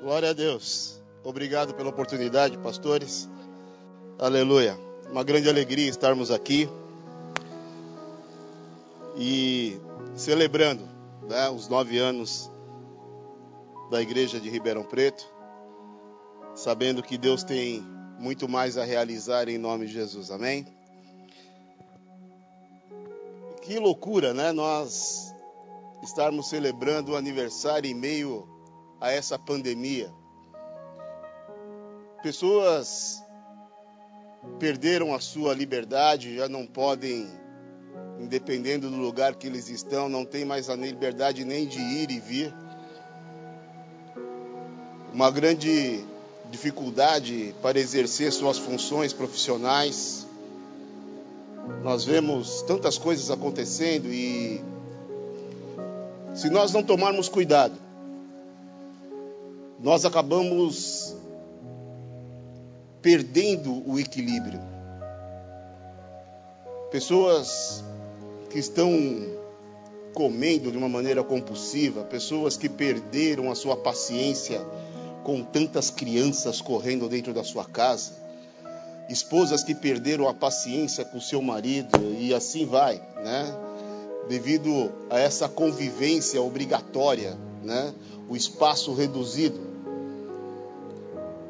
Glória a Deus. Obrigado pela oportunidade, pastores. Aleluia. Uma grande alegria estarmos aqui e celebrando né, os nove anos da Igreja de Ribeirão Preto, sabendo que Deus tem muito mais a realizar em nome de Jesus. Amém? Que loucura, né? Nós estarmos celebrando o aniversário em meio a essa pandemia. Pessoas perderam a sua liberdade, já não podem, independendo do lugar que eles estão, não tem mais a liberdade nem de ir e vir. Uma grande dificuldade para exercer suas funções profissionais. Nós vemos tantas coisas acontecendo e se nós não tomarmos cuidado, nós acabamos perdendo o equilíbrio. Pessoas que estão comendo de uma maneira compulsiva, pessoas que perderam a sua paciência com tantas crianças correndo dentro da sua casa, esposas que perderam a paciência com seu marido e assim vai, né? Devido a essa convivência obrigatória, né? O espaço reduzido.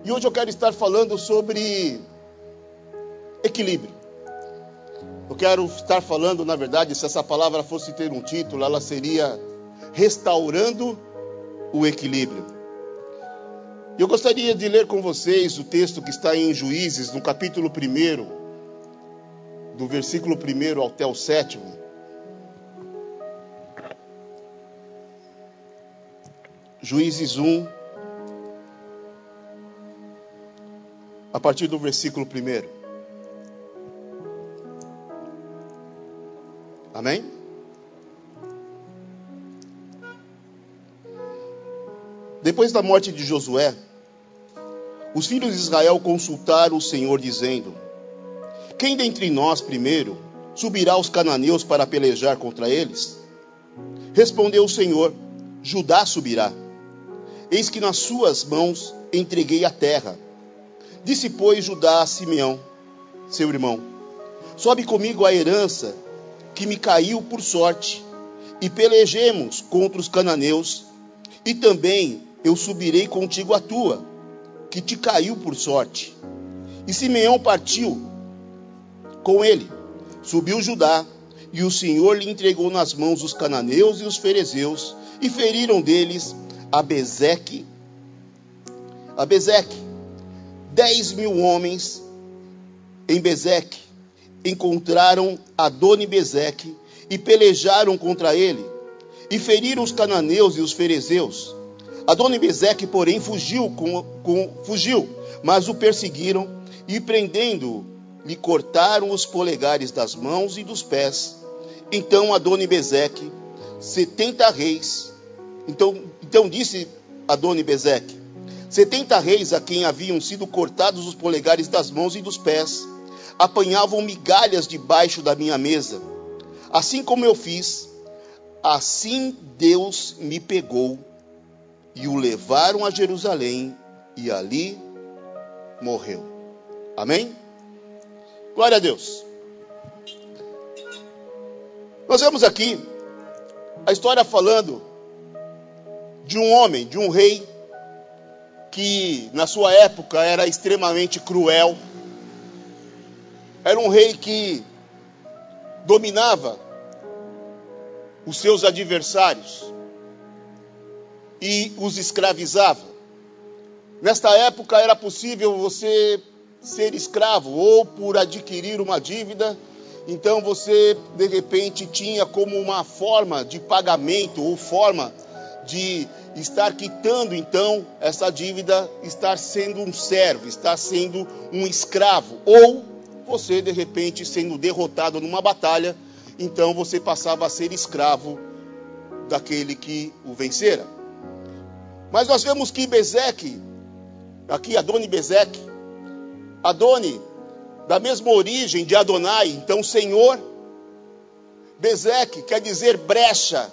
E hoje eu quero estar falando sobre equilíbrio. Eu quero estar falando, na verdade, se essa palavra fosse ter um título, ela seria Restaurando o Equilíbrio. Eu gostaria de ler com vocês o texto que está em Juízes, no capítulo 1, do versículo 1 até o 7. Juízes 1, a partir do versículo 1. Amém? Depois da morte de Josué, os filhos de Israel consultaram o Senhor, dizendo: Quem dentre nós primeiro subirá aos cananeus para pelejar contra eles? Respondeu o Senhor: Judá subirá. Eis que nas suas mãos entreguei a terra Disse, pois, Judá a Simeão, seu irmão: Sobe comigo a herança que me caiu por sorte, e pelejemos contra os cananeus, e também eu subirei contigo a tua, que te caiu por sorte. E Simeão partiu com ele. Subiu Judá, e o Senhor lhe entregou nas mãos os cananeus e os ferezeus, e feriram deles a Bezeque, a Bezeque, dez mil homens em Bezeque encontraram Adoni Bezeque e pelejaram contra ele e feriram os cananeus e os ferezeus. Adoni Bezeque, porém, fugiu, com, com, fugiu, mas o perseguiram e prendendo-o, lhe cortaram os polegares das mãos e dos pés. Então Adoni Bezeque, setenta reis, então, então disse Adoni Bezeque, Setenta reis a quem haviam sido cortados os polegares das mãos e dos pés apanhavam migalhas debaixo da minha mesa. Assim como eu fiz, assim Deus me pegou e o levaram a Jerusalém e ali morreu. Amém? Glória a Deus. Nós vemos aqui a história falando de um homem, de um rei que na sua época era extremamente cruel. Era um rei que dominava os seus adversários e os escravizava. Nesta época era possível você ser escravo ou por adquirir uma dívida, então você de repente tinha como uma forma de pagamento ou forma de estar quitando então essa dívida, estar sendo um servo, estar sendo um escravo, ou você de repente sendo derrotado numa batalha, então você passava a ser escravo daquele que o vencera. Mas nós vemos que Bezeque, aqui Adoni Bezeque, Adoni, da mesma origem de Adonai, então Senhor, Bezeque quer dizer brecha,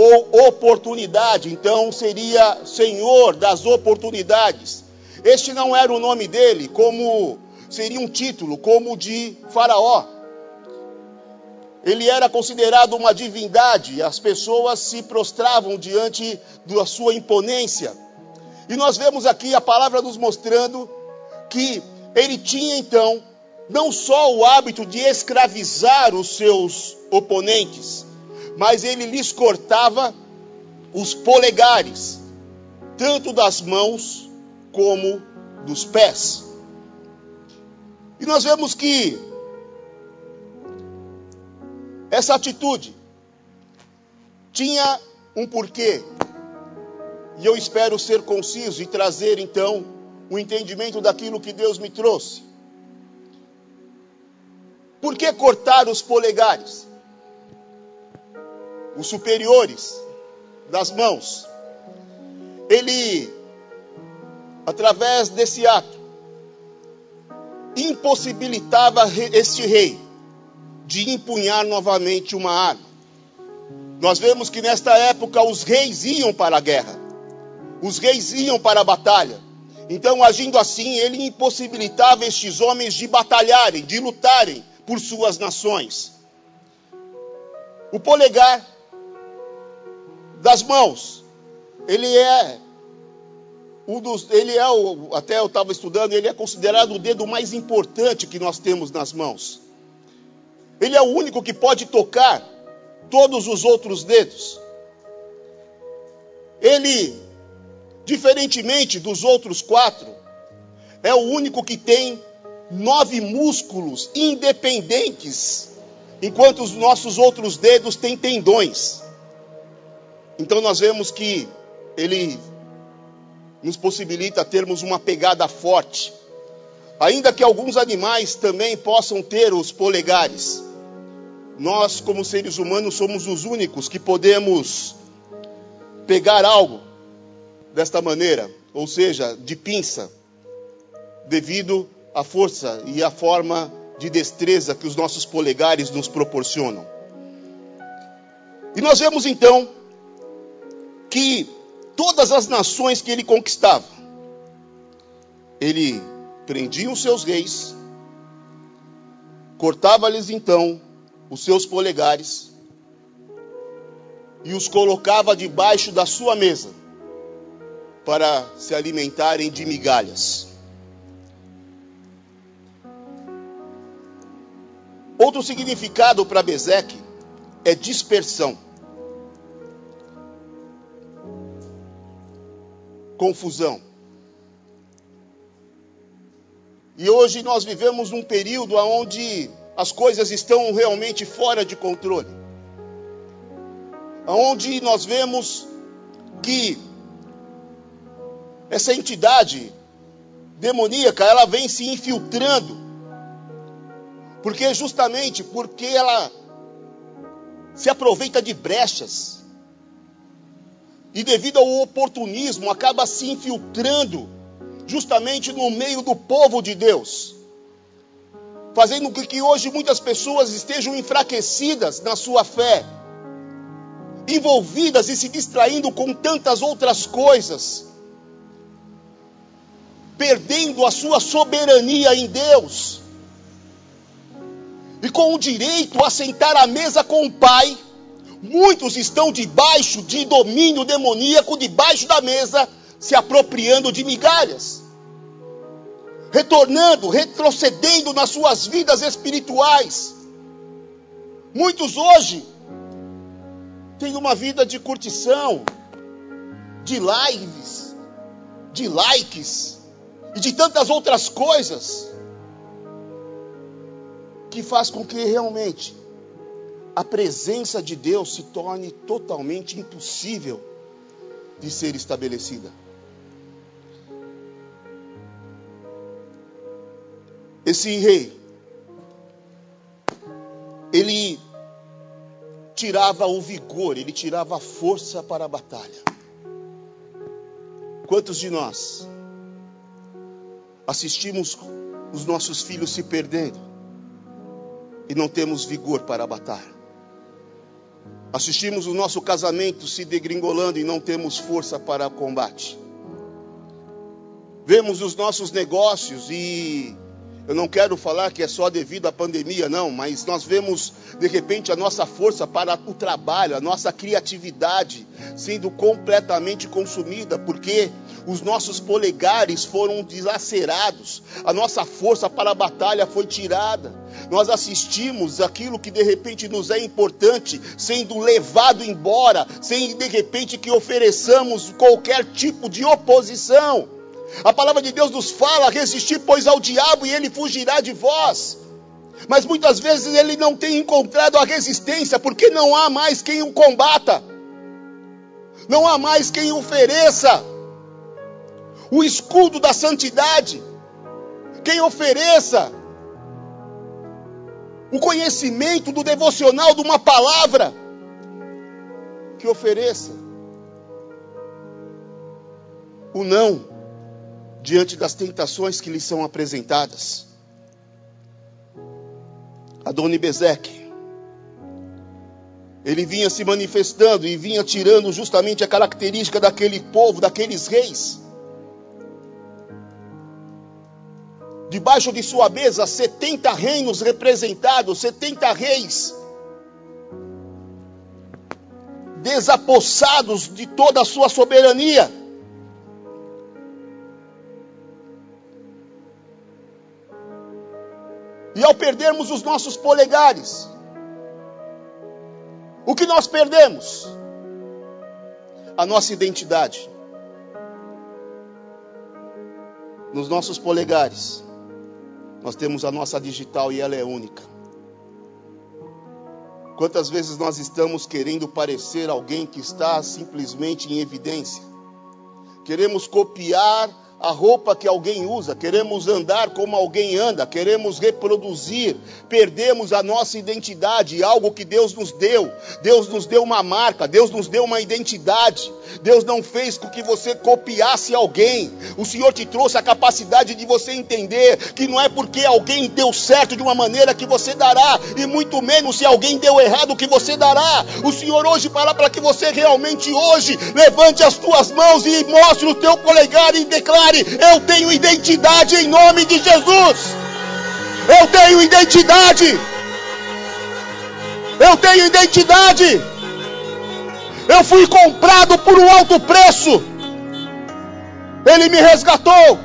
ou oportunidade, então seria Senhor das oportunidades. Este não era o nome dele, como seria um título, como de Faraó. Ele era considerado uma divindade, as pessoas se prostravam diante da sua imponência. E nós vemos aqui a palavra nos mostrando que ele tinha então não só o hábito de escravizar os seus oponentes, mas ele lhes cortava os polegares, tanto das mãos como dos pés. E nós vemos que essa atitude tinha um porquê. E eu espero ser conciso e trazer então o entendimento daquilo que Deus me trouxe. Por que cortar os polegares? Os superiores das mãos, ele, através desse ato, impossibilitava este rei de empunhar novamente uma arma. Nós vemos que nesta época os reis iam para a guerra, os reis iam para a batalha. Então, agindo assim, ele impossibilitava estes homens de batalharem, de lutarem por suas nações. O polegar das mãos. Ele é um dos, ele é o, até eu estava estudando, ele é considerado o dedo mais importante que nós temos nas mãos. Ele é o único que pode tocar todos os outros dedos. Ele, diferentemente dos outros quatro, é o único que tem nove músculos independentes, enquanto os nossos outros dedos têm tendões. Então nós vemos que ele nos possibilita termos uma pegada forte. Ainda que alguns animais também possam ter os polegares, nós, como seres humanos, somos os únicos que podemos pegar algo desta maneira, ou seja, de pinça, devido à força e à forma de destreza que os nossos polegares nos proporcionam. E nós vemos então que todas as nações que ele conquistava, ele prendia os seus reis, cortava-lhes então os seus polegares e os colocava debaixo da sua mesa para se alimentarem de migalhas. Outro significado para Bezeque é dispersão. Confusão. E hoje nós vivemos num período onde as coisas estão realmente fora de controle. Onde nós vemos que essa entidade demoníaca, ela vem se infiltrando. Porque justamente porque ela se aproveita de brechas e devido ao oportunismo acaba se infiltrando justamente no meio do povo de Deus, fazendo com que hoje muitas pessoas estejam enfraquecidas na sua fé, envolvidas e se distraindo com tantas outras coisas, perdendo a sua soberania em Deus, e com o direito a sentar à mesa com o Pai Muitos estão debaixo de domínio demoníaco, debaixo da mesa, se apropriando de migalhas, retornando, retrocedendo nas suas vidas espirituais. Muitos hoje têm uma vida de curtição, de lives, de likes e de tantas outras coisas que faz com que realmente a presença de Deus se torne totalmente impossível de ser estabelecida. Esse rei, ele tirava o vigor, ele tirava a força para a batalha. Quantos de nós assistimos os nossos filhos se perdendo e não temos vigor para a batalha? Assistimos o nosso casamento se degringolando e não temos força para combate. Vemos os nossos negócios e eu não quero falar que é só devido à pandemia, não, mas nós vemos de repente a nossa força para o trabalho, a nossa criatividade sendo completamente consumida, porque os nossos polegares foram dilacerados, a nossa força para a batalha foi tirada. Nós assistimos aquilo que de repente nos é importante sendo levado embora, sem de repente que ofereçamos qualquer tipo de oposição. A palavra de Deus nos fala: resistir, pois, ao diabo e ele fugirá de vós. Mas muitas vezes ele não tem encontrado a resistência, porque não há mais quem o combata, não há mais quem ofereça. O escudo da santidade, quem ofereça. O conhecimento do devocional de uma palavra, que ofereça. O não diante das tentações que lhe são apresentadas. Adoni Bezeque, ele vinha se manifestando e vinha tirando justamente a característica daquele povo, daqueles reis. Debaixo de sua mesa, 70 reinos representados, 70 reis desapossados de toda a sua soberania. E ao perdermos os nossos polegares, o que nós perdemos? A nossa identidade. Nos nossos polegares, nós temos a nossa digital e ela é única. Quantas vezes nós estamos querendo parecer alguém que está simplesmente em evidência? Queremos copiar a roupa que alguém usa, queremos andar como alguém anda, queremos reproduzir, perdemos a nossa identidade, algo que Deus nos deu. Deus nos deu uma marca, Deus nos deu uma identidade. Deus não fez com que você copiasse alguém. O Senhor te trouxe a capacidade de você entender que não é porque alguém deu certo de uma maneira que você dará, e muito menos se alguém deu errado que você dará. O Senhor hoje fala para que você realmente hoje levante as tuas mãos e mostre o teu polegar e declare declare: Eu tenho identidade em nome de Jesus. Eu tenho identidade. Eu tenho identidade. Eu fui comprado por um alto preço. Ele me resgatou.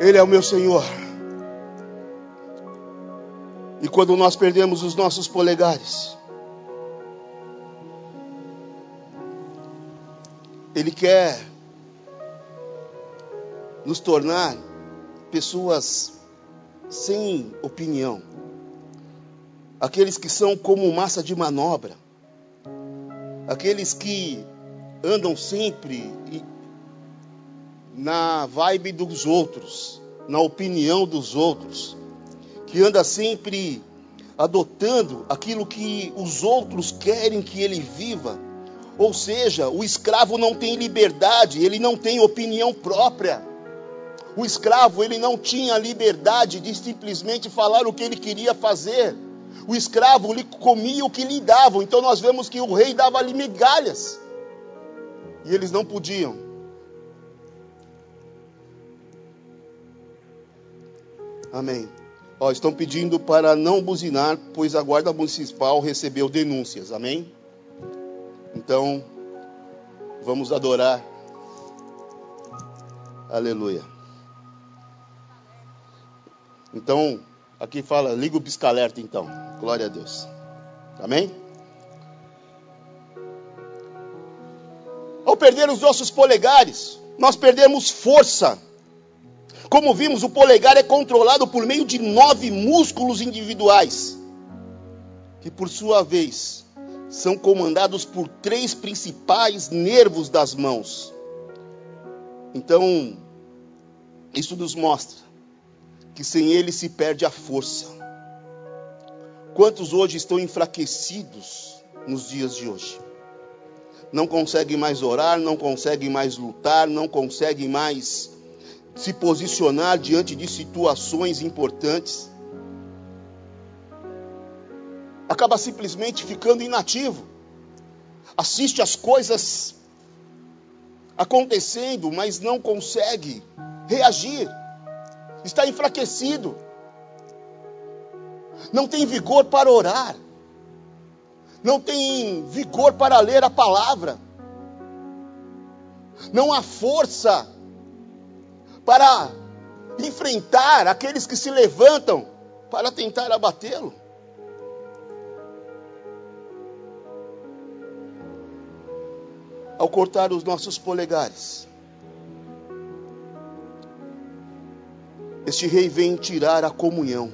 Ele é o meu Senhor. E quando nós perdemos os nossos polegares, Ele quer nos tornar pessoas sem opinião. Aqueles que são como massa de manobra. Aqueles que andam sempre na vibe dos outros, na opinião dos outros, que anda sempre adotando aquilo que os outros querem que ele viva ou seja, o escravo não tem liberdade, ele não tem opinião própria. O escravo, ele não tinha liberdade de simplesmente falar o que ele queria fazer. O escravo lhe comia o que lhe davam. Então nós vemos que o rei dava-lhe migalhas. E eles não podiam. Amém. Ó, estão pedindo para não buzinar, pois a guarda municipal recebeu denúncias. Amém? Então, vamos adorar. Aleluia. Então, aqui fala, liga o pisca-alerta então. Glória a Deus. Amém? Ao perder os nossos polegares, nós perdemos força. Como vimos, o polegar é controlado por meio de nove músculos individuais, que por sua vez são comandados por três principais nervos das mãos. Então, isso nos mostra que sem ele se perde a força. Quantos hoje estão enfraquecidos nos dias de hoje? Não conseguem mais orar, não conseguem mais lutar, não conseguem mais se posicionar diante de situações importantes. Acaba simplesmente ficando inativo. Assiste as coisas acontecendo, mas não consegue reagir. Está enfraquecido. Não tem vigor para orar. Não tem vigor para ler a palavra. Não há força para enfrentar aqueles que se levantam para tentar abatê-lo. Ao cortar os nossos polegares, este rei vem tirar a comunhão.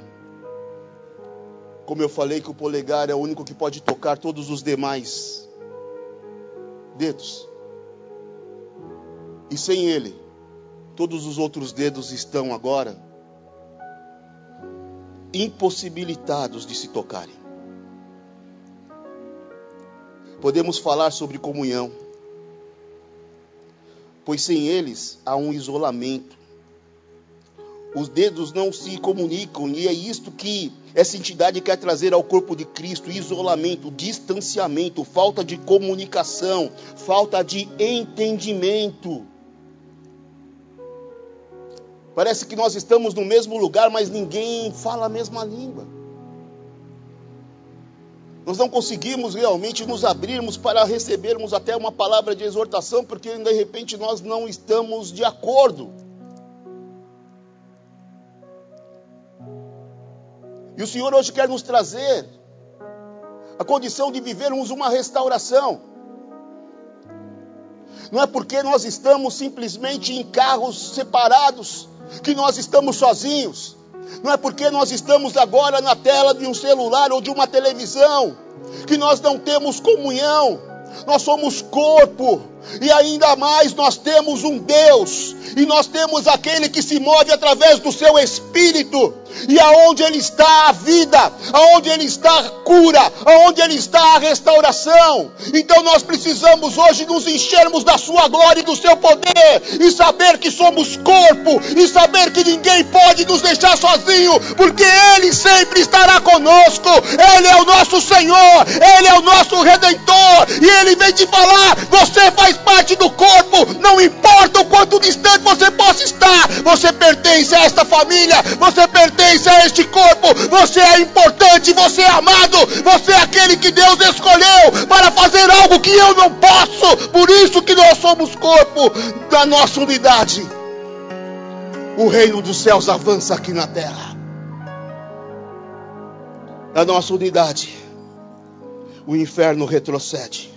Como eu falei que o polegar é o único que pode tocar todos os demais dedos. E sem ele, todos os outros dedos estão agora impossibilitados de se tocarem. Podemos falar sobre comunhão, pois sem eles há um isolamento. Os dedos não se comunicam, e é isto que essa entidade quer trazer ao corpo de Cristo: isolamento, distanciamento, falta de comunicação, falta de entendimento. Parece que nós estamos no mesmo lugar, mas ninguém fala a mesma língua. Nós não conseguimos realmente nos abrirmos para recebermos até uma palavra de exortação, porque de repente nós não estamos de acordo. E o Senhor hoje quer nos trazer a condição de vivermos uma restauração. Não é porque nós estamos simplesmente em carros separados que nós estamos sozinhos. Não é porque nós estamos agora na tela de um celular ou de uma televisão que nós não temos comunhão. Nós somos corpo e ainda mais nós temos um Deus e nós temos aquele que se move através do seu espírito e aonde ele está a vida, aonde ele está a cura, aonde ele está a restauração. Então nós precisamos hoje nos enchermos da sua glória e do seu poder e saber que somos corpo e saber que ninguém pode nos deixar sozinho, porque ele sempre estará conosco. Ele é o nosso Senhor, ele é o nosso redentor e ele vem te falar: você faz parte do corpo, não importa o quanto distante você possa estar, você pertence a esta família, você pertence a este corpo. Você é importante, você é amado, você é aquele que Deus escolheu para fazer algo que eu não posso. Por isso que nós somos corpo da nossa unidade. O reino dos céus avança aqui na terra. Da nossa unidade, o inferno retrocede.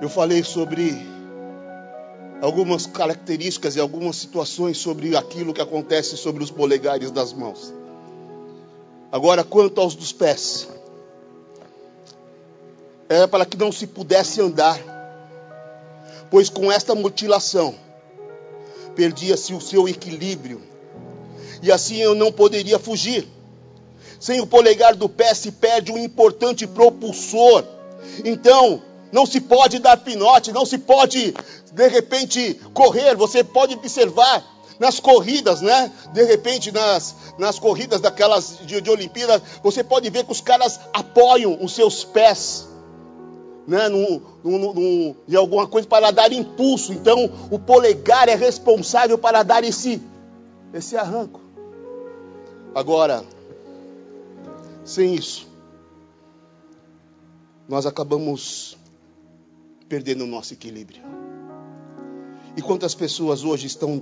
Eu falei sobre algumas características e algumas situações sobre aquilo que acontece sobre os polegares das mãos. Agora, quanto aos dos pés, era para que não se pudesse andar, pois com esta mutilação perdia-se o seu equilíbrio, e assim eu não poderia fugir. Sem o polegar do pé se perde um importante propulsor. Então, não se pode dar pinote, não se pode de repente correr. Você pode observar nas corridas, né? De repente nas, nas corridas daquelas de, de Olimpíadas, você pode ver que os caras apoiam os seus pés. Né, num, num, em alguma coisa para dar impulso. Então, o polegar é responsável para dar esse, esse arranco. Agora, sem isso, nós acabamos perdendo o nosso equilíbrio. E quantas pessoas hoje estão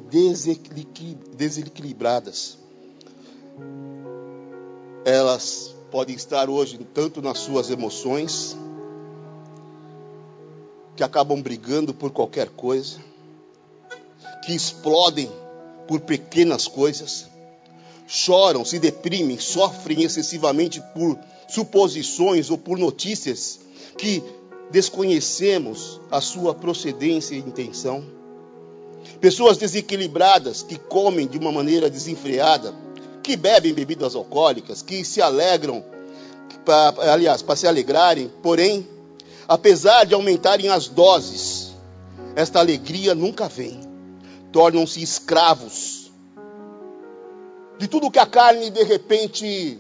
desequilibradas? Elas podem estar hoje tanto nas suas emoções, que acabam brigando por qualquer coisa, que explodem por pequenas coisas, choram, se deprimem, sofrem excessivamente por suposições ou por notícias que desconhecemos a sua procedência e intenção. Pessoas desequilibradas que comem de uma maneira desenfreada, que bebem bebidas alcoólicas, que se alegram, pra, aliás, para se alegrarem, porém, apesar de aumentarem as doses, esta alegria nunca vem. Tornam-se escravos de tudo que a carne de repente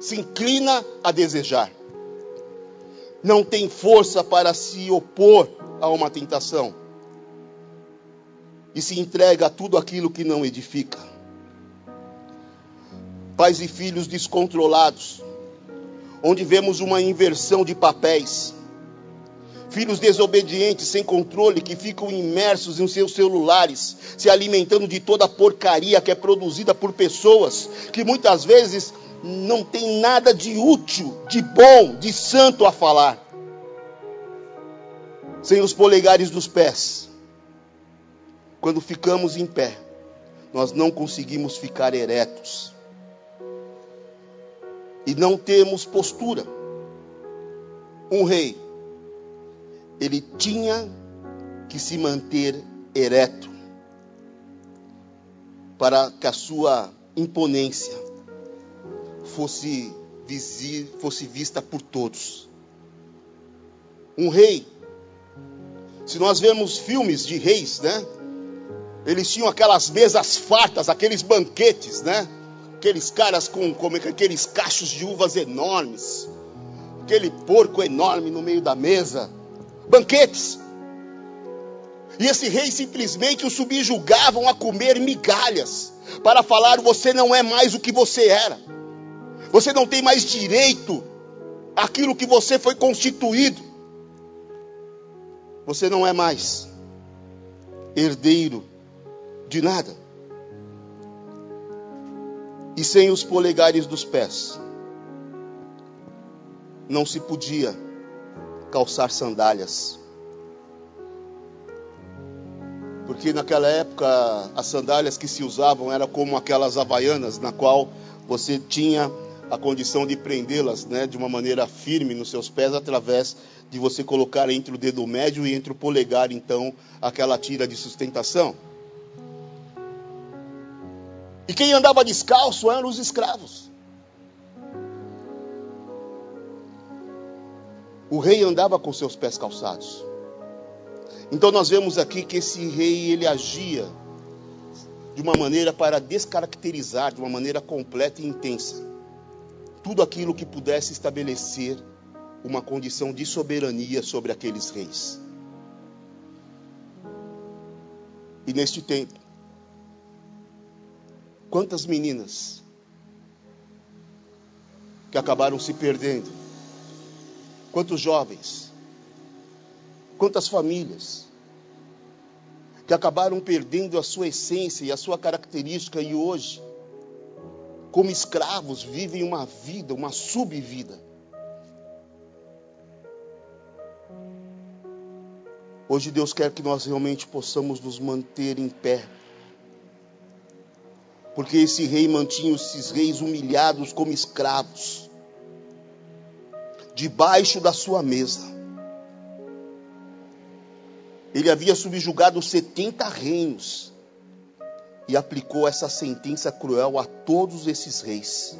se inclina a desejar. Não tem força para se opor a uma tentação. E se entrega a tudo aquilo que não edifica. Pais e filhos descontrolados, onde vemos uma inversão de papéis filhos desobedientes, sem controle, que ficam imersos em seus celulares, se alimentando de toda a porcaria que é produzida por pessoas que muitas vezes não tem nada de útil, de bom, de santo a falar. Sem os polegares dos pés. Quando ficamos em pé, nós não conseguimos ficar eretos. E não temos postura. Um rei ele tinha que se manter ereto para que a sua imponência fosse, fosse vista por todos. Um rei, se nós vemos filmes de reis, né? Eles tinham aquelas mesas fartas, aqueles banquetes, né? Aqueles caras com, com aqueles cachos de uvas enormes, aquele porco enorme no meio da mesa banquetes. E esse rei simplesmente o subjugavam a comer migalhas, para falar: você não é mais o que você era, você não tem mais direito àquilo que você foi constituído, você não é mais herdeiro de nada. E sem os polegares dos pés, não se podia calçar sandálias. Porque naquela época as sandálias que se usavam eram como aquelas havaianas, na qual você tinha a condição de prendê-las né, de uma maneira firme nos seus pés, através de você colocar entre o dedo médio e entre o polegar, então, aquela tira de sustentação. E quem andava descalço eram os escravos. O rei andava com seus pés calçados. Então nós vemos aqui que esse rei ele agia de uma maneira para descaracterizar de uma maneira completa e intensa tudo aquilo que pudesse estabelecer uma condição de soberania sobre aqueles reis. E neste tempo, quantas meninas que acabaram se perdendo quantos jovens, quantas famílias que acabaram perdendo a sua essência e a sua característica e hoje, como escravos, vivem uma vida, uma subvida. Hoje Deus quer que nós realmente possamos nos manter em pé. Porque esse rei mantinha esses reis humilhados como escravos debaixo da sua mesa. Ele havia subjugado 70 reinos e aplicou essa sentença cruel a todos esses reis.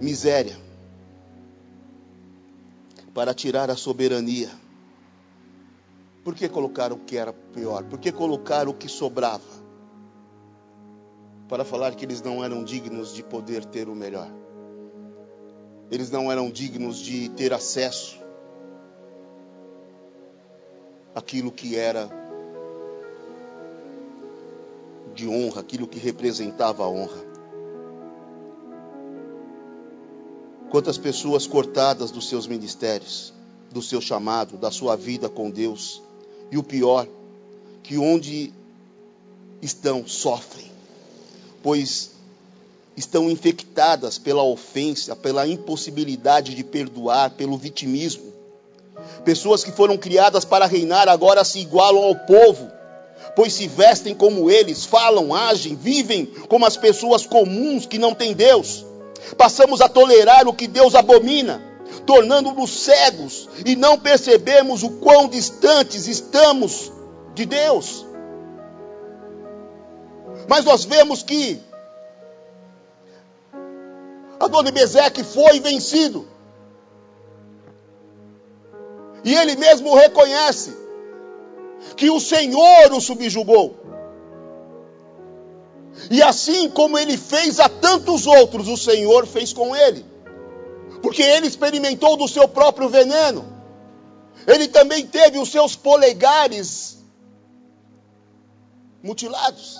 Miséria para tirar a soberania. Por que colocar o que era pior? Por que colocar o que sobrava? para falar que eles não eram dignos de poder ter o melhor. Eles não eram dignos de ter acesso àquilo que era de honra, aquilo que representava a honra. Quantas pessoas cortadas dos seus ministérios, do seu chamado, da sua vida com Deus, e o pior, que onde estão sofrem pois estão infectadas pela ofensa, pela impossibilidade de perdoar, pelo vitimismo. Pessoas que foram criadas para reinar agora se igualam ao povo, pois se vestem como eles, falam, agem, vivem como as pessoas comuns que não têm Deus. Passamos a tolerar o que Deus abomina, tornando-nos cegos e não percebemos o quão distantes estamos de Deus. Mas nós vemos que Adonibezeque foi vencido. E ele mesmo reconhece que o Senhor o subjugou. E assim como ele fez a tantos outros, o Senhor fez com ele. Porque ele experimentou do seu próprio veneno. Ele também teve os seus polegares mutilados.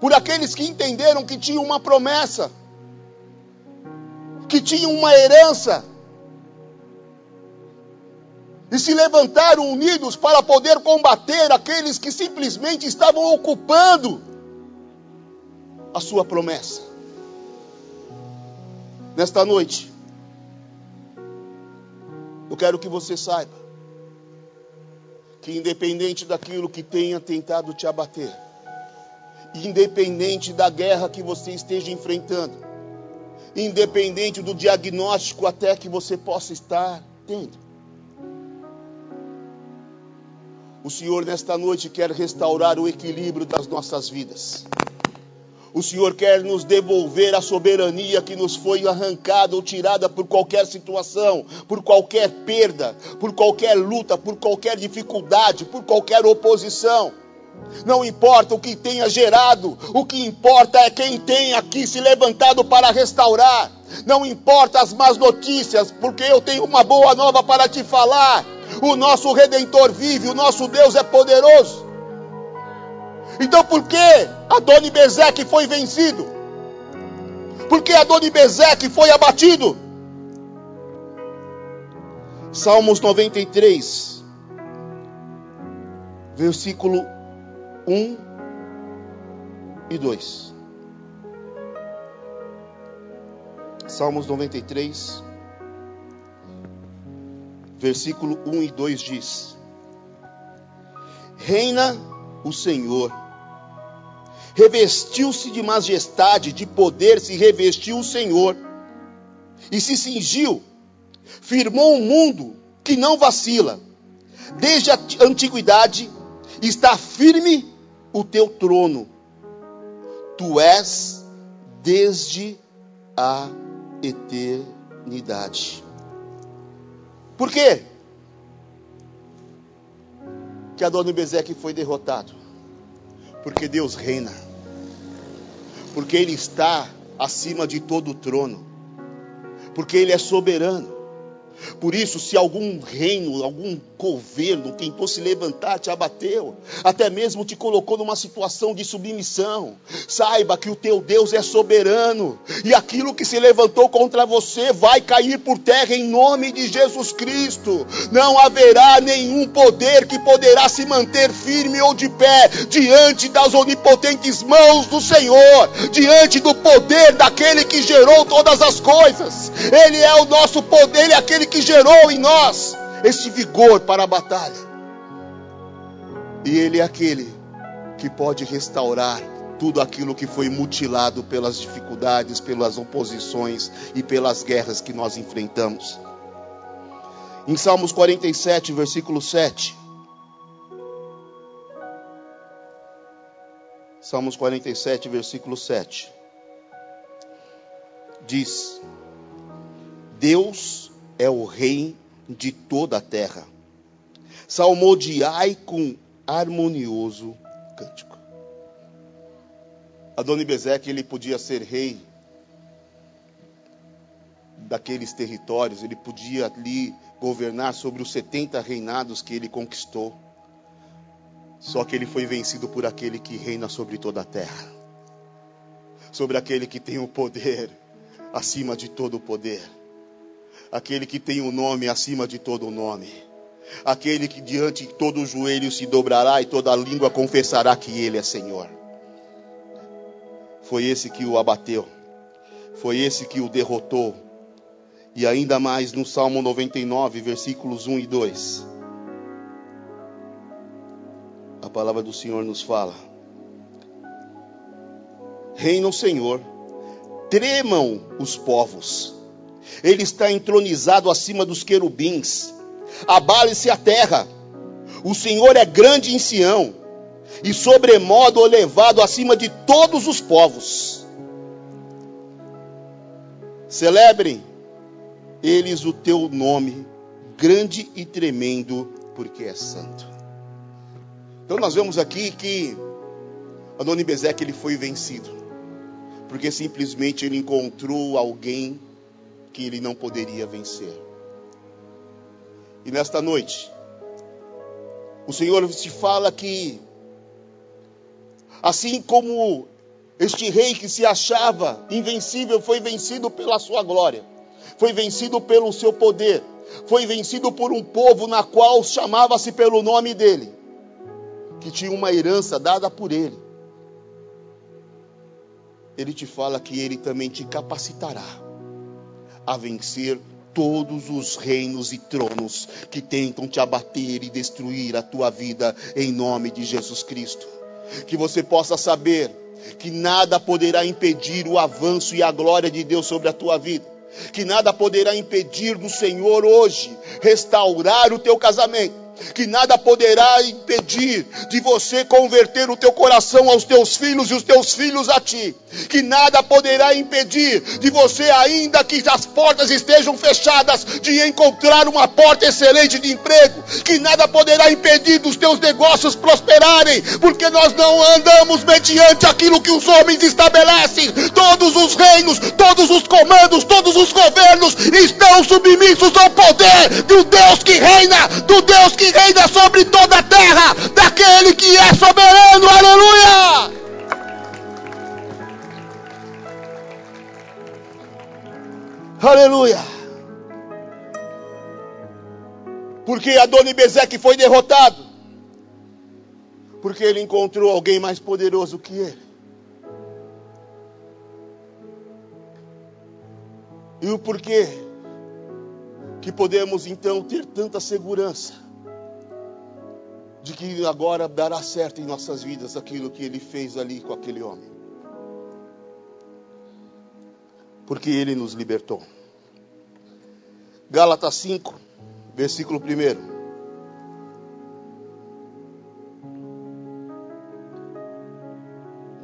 Por aqueles que entenderam que tinham uma promessa, que tinham uma herança, e se levantaram unidos para poder combater aqueles que simplesmente estavam ocupando a sua promessa. Nesta noite, eu quero que você saiba que, independente daquilo que tenha tentado te abater, independente da guerra que você esteja enfrentando, independente do diagnóstico até que você possa estar tendo, O Senhor, nesta noite, quer restaurar o equilíbrio das nossas vidas. O Senhor quer nos devolver a soberania que nos foi arrancada ou tirada por qualquer situação, por qualquer perda, por qualquer luta, por qualquer dificuldade, por qualquer oposição. Não importa o que tenha gerado, o que importa é quem tem aqui se levantado para restaurar. Não importa as más notícias, porque eu tenho uma boa nova para te falar. O nosso redentor vive, o nosso Deus é poderoso. Então por que Adoni Bezeque foi vencido? Por que Adoni Bezeque foi abatido? Salmos 93, versículo 1 e 2. Salmos 93, versículo 1 e 2 diz: Reina o Senhor, revestiu-se de majestade, de poder se revestiu o Senhor, e se cingiu, firmou um mundo que não vacila, desde a antiguidade está firme o teu trono, tu és desde a eternidade. Por quê? Que Adonibezeque foi derrotado. Porque Deus reina. Porque Ele está acima de todo o trono. Porque Ele é soberano. Por isso, se algum reino, algum governo tentou se levantar, te abateu, até mesmo te colocou numa situação de submissão, saiba que o teu Deus é soberano, e aquilo que se levantou contra você vai cair por terra em nome de Jesus Cristo. Não haverá nenhum poder que poderá se manter firme ou de pé diante das onipotentes mãos do Senhor, diante do poder daquele que gerou todas as coisas. Ele é o nosso poder, ele é aquele que gerou em nós esse vigor para a batalha. E Ele é aquele que pode restaurar tudo aquilo que foi mutilado pelas dificuldades, pelas oposições e pelas guerras que nós enfrentamos. Em Salmos 47, versículo 7. Salmos 47, versículo 7. Diz: Deus é o rei de toda a terra. Salmodiai com harmonioso cântico. Adonibezeque ele podia ser rei daqueles territórios, ele podia ali governar sobre os 70 reinados que ele conquistou. Só que ele foi vencido por aquele que reina sobre toda a terra. Sobre aquele que tem o poder acima de todo o poder aquele que tem o um nome acima de todo o nome, aquele que diante de todo joelho se dobrará e toda língua confessará que Ele é Senhor. Foi esse que o abateu, foi esse que o derrotou, e ainda mais no Salmo 99, versículos 1 e 2. A palavra do Senhor nos fala: Reina o Senhor, tremam os povos ele está entronizado acima dos querubins. Abale-se a terra. O Senhor é grande em Sião e sobremodo elevado acima de todos os povos. Celebrem eles o teu nome, grande e tremendo, porque é santo. Então nós vemos aqui que Adonibezeque ele foi vencido, porque simplesmente ele encontrou alguém que ele não poderia vencer. E nesta noite, o Senhor te fala que, assim como este rei que se achava invencível foi vencido pela sua glória, foi vencido pelo seu poder, foi vencido por um povo na qual chamava-se pelo nome dele, que tinha uma herança dada por ele. Ele te fala que ele também te capacitará a vencer todos os reinos e tronos que tentam te abater e destruir a tua vida em nome de Jesus Cristo. Que você possa saber que nada poderá impedir o avanço e a glória de Deus sobre a tua vida. Que nada poderá impedir do Senhor hoje restaurar o teu casamento que nada poderá impedir de você converter o teu coração aos teus filhos e os teus filhos a ti, que nada poderá impedir de você, ainda que as portas estejam fechadas, de encontrar uma porta excelente de emprego, que nada poderá impedir dos teus negócios prosperarem, porque nós não andamos mediante aquilo que os homens estabelecem, todos os reinos, todos os comandos, todos os governos estão submissos ao poder do Deus que reina, do Deus que reina sobre toda a terra, daquele que é soberano, aleluia! Aleluia! Porque Adoni Bezeque foi derrotado. Porque ele encontrou alguém mais poderoso que ele. E o porquê que podemos então ter tanta segurança de que agora dará certo em nossas vidas aquilo que ele fez ali com aquele homem. Porque ele nos libertou. Gálatas 5, versículo 1.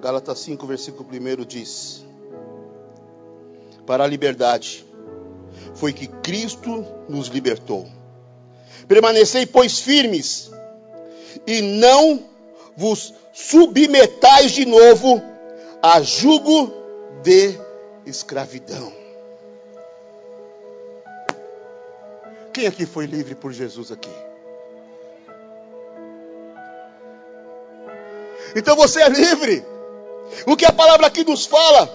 Gálatas 5, versículo 1 diz: Para a liberdade foi que Cristo nos libertou. Permanecei, pois, firmes e não vos submetais de novo a jugo de escravidão. Quem aqui foi livre por Jesus aqui? Então você é livre. O que a palavra aqui nos fala?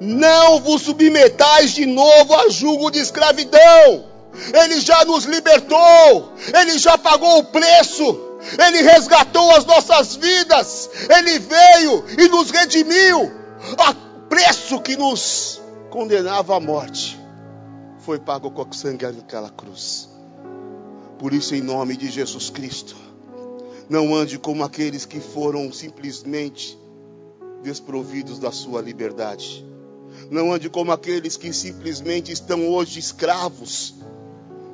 Não vos submetais de novo a jugo de escravidão. Ele já nos libertou, Ele já pagou o preço, Ele resgatou as nossas vidas, Ele veio e nos redimiu. O preço que nos condenava à morte foi pago com sangue naquela cruz. Por isso, em nome de Jesus Cristo, não ande como aqueles que foram simplesmente desprovidos da sua liberdade. Não ande como aqueles que simplesmente estão hoje escravos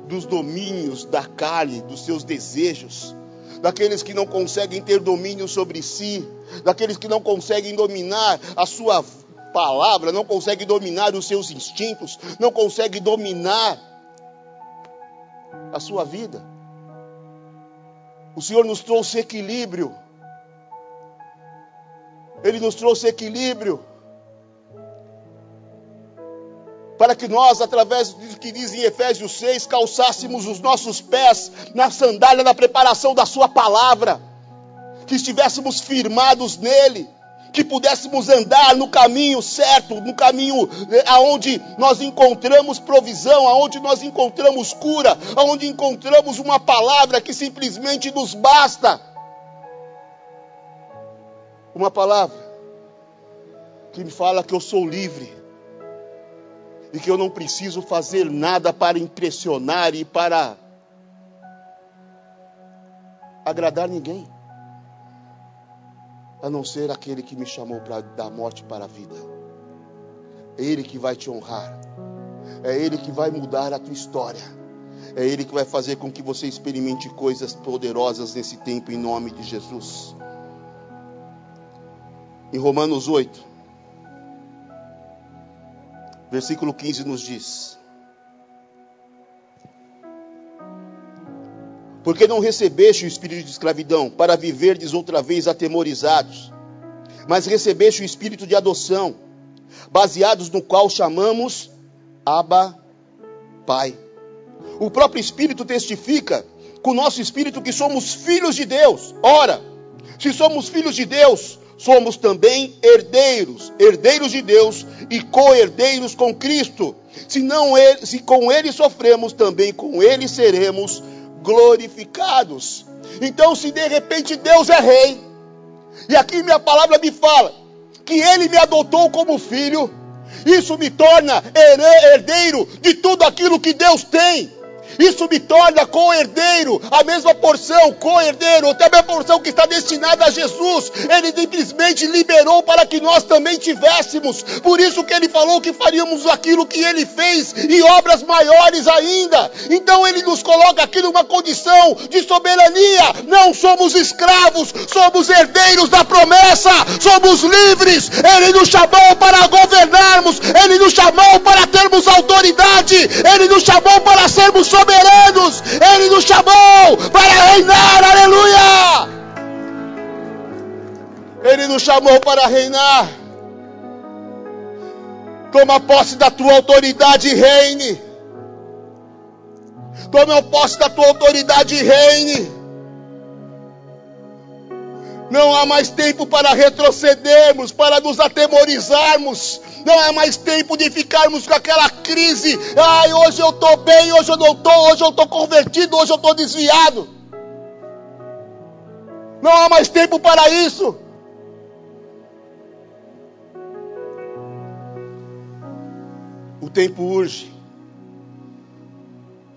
dos domínios da carne, dos seus desejos, daqueles que não conseguem ter domínio sobre si, daqueles que não conseguem dominar a sua palavra, não conseguem dominar os seus instintos, não conseguem dominar a sua vida. O Senhor nos trouxe equilíbrio. Ele nos trouxe equilíbrio para que nós, através do que diz em Efésios 6, calçássemos os nossos pés na sandália da preparação da Sua palavra, que estivéssemos firmados nele, que pudéssemos andar no caminho certo, no caminho eh, aonde nós encontramos provisão, aonde nós encontramos cura, aonde encontramos uma palavra que simplesmente nos basta. Uma palavra que me fala que eu sou livre e que eu não preciso fazer nada para impressionar e para agradar ninguém, a não ser aquele que me chamou para da morte para a vida. É Ele que vai te honrar, é Ele que vai mudar a tua história, é Ele que vai fazer com que você experimente coisas poderosas nesse tempo, em nome de Jesus. Em Romanos 8, Versículo 15 nos diz: Porque não recebeste o espírito de escravidão para viverdes outra vez atemorizados, mas recebeste o espírito de adoção, baseados no qual chamamos Abba Pai. O próprio Espírito testifica com o nosso espírito que somos filhos de Deus. Ora, se somos filhos de Deus, somos também herdeiros, herdeiros de Deus e co-herdeiros com Cristo. Se, não ele, se com ele sofremos, também com ele seremos glorificados. Então, se de repente Deus é rei, e aqui minha palavra me fala que ele me adotou como filho, isso me torna herdeiro de tudo aquilo que Deus tem. Isso me torna co-herdeiro, a mesma porção, co-herdeiro, até a mesma porção que está destinada a Jesus. Ele simplesmente liberou para que nós também tivéssemos. Por isso que ele falou que faríamos aquilo que ele fez e obras maiores ainda. Então ele nos coloca aqui numa condição de soberania. Não somos escravos, somos herdeiros da promessa, somos livres. Ele nos chamou para governarmos, ele nos chamou para termos autoridade, ele nos chamou para sermos soberanos soberanos. Ele nos chamou para reinar, aleluia! Ele nos chamou para reinar. Toma posse da tua autoridade e reine. Toma posse da tua autoridade e reine. Não há mais tempo para retrocedermos, para nos atemorizarmos. Não há mais tempo de ficarmos com aquela crise. Ai, hoje eu estou bem, hoje eu não estou, hoje eu estou convertido, hoje eu estou desviado. Não há mais tempo para isso. O tempo urge.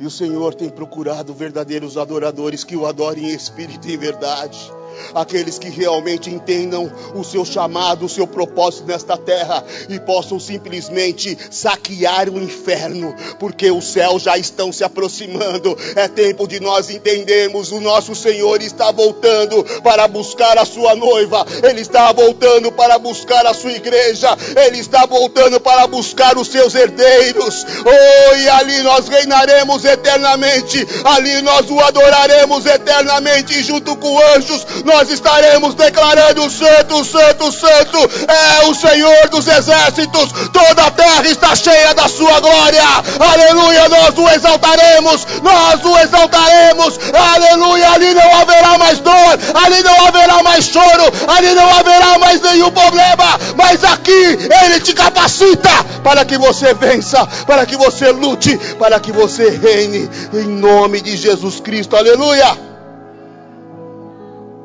E o Senhor tem procurado verdadeiros adoradores que o adorem em espírito e em verdade aqueles que realmente entendam o seu chamado, o seu propósito nesta terra e possam simplesmente saquear o inferno, porque os céus já estão se aproximando. É tempo de nós entendermos: o nosso Senhor está voltando para buscar a sua noiva, Ele está voltando para buscar a sua igreja, Ele está voltando para buscar os seus herdeiros. Oh, e ali nós reinaremos eternamente, ali nós o adoraremos eternamente junto com anjos nós estaremos declarando: Santo, Santo, Santo é o Senhor dos exércitos, toda a terra está cheia da sua glória, aleluia. Nós o exaltaremos, nós o exaltaremos, aleluia. Ali não haverá mais dor, ali não haverá mais choro, ali não haverá mais nenhum problema, mas aqui Ele te capacita para que você vença, para que você lute, para que você reine, em nome de Jesus Cristo, aleluia.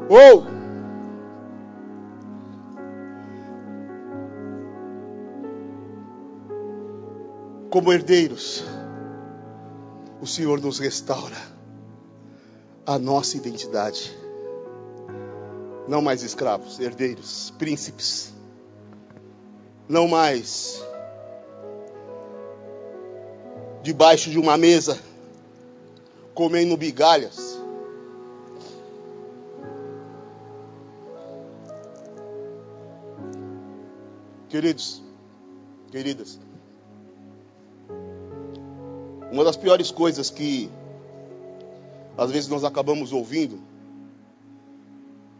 Ou como herdeiros, o Senhor nos restaura a nossa identidade. Não mais escravos, herdeiros, príncipes. Não mais debaixo de uma mesa comendo migalhas Queridos, queridas, uma das piores coisas que às vezes nós acabamos ouvindo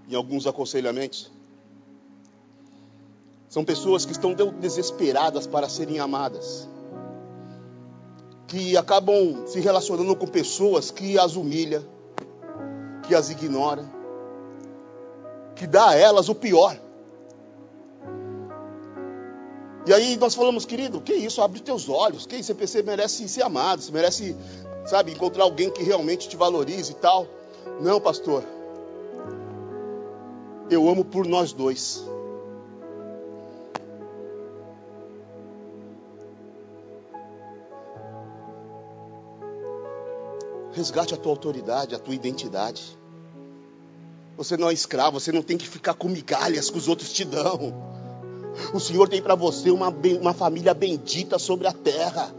em alguns aconselhamentos são pessoas que estão desesperadas para serem amadas, que acabam se relacionando com pessoas que as humilha, que as ignora, que dá a elas o pior. E aí nós falamos, querido, que isso? Abre teus olhos. Que isso? Você merece ser amado, você merece, sabe, encontrar alguém que realmente te valorize e tal. Não, pastor. Eu amo por nós dois. Resgate a tua autoridade, a tua identidade. Você não é escravo, você não tem que ficar com migalhas que os outros te dão. O Senhor tem para você uma, uma família bendita sobre a terra.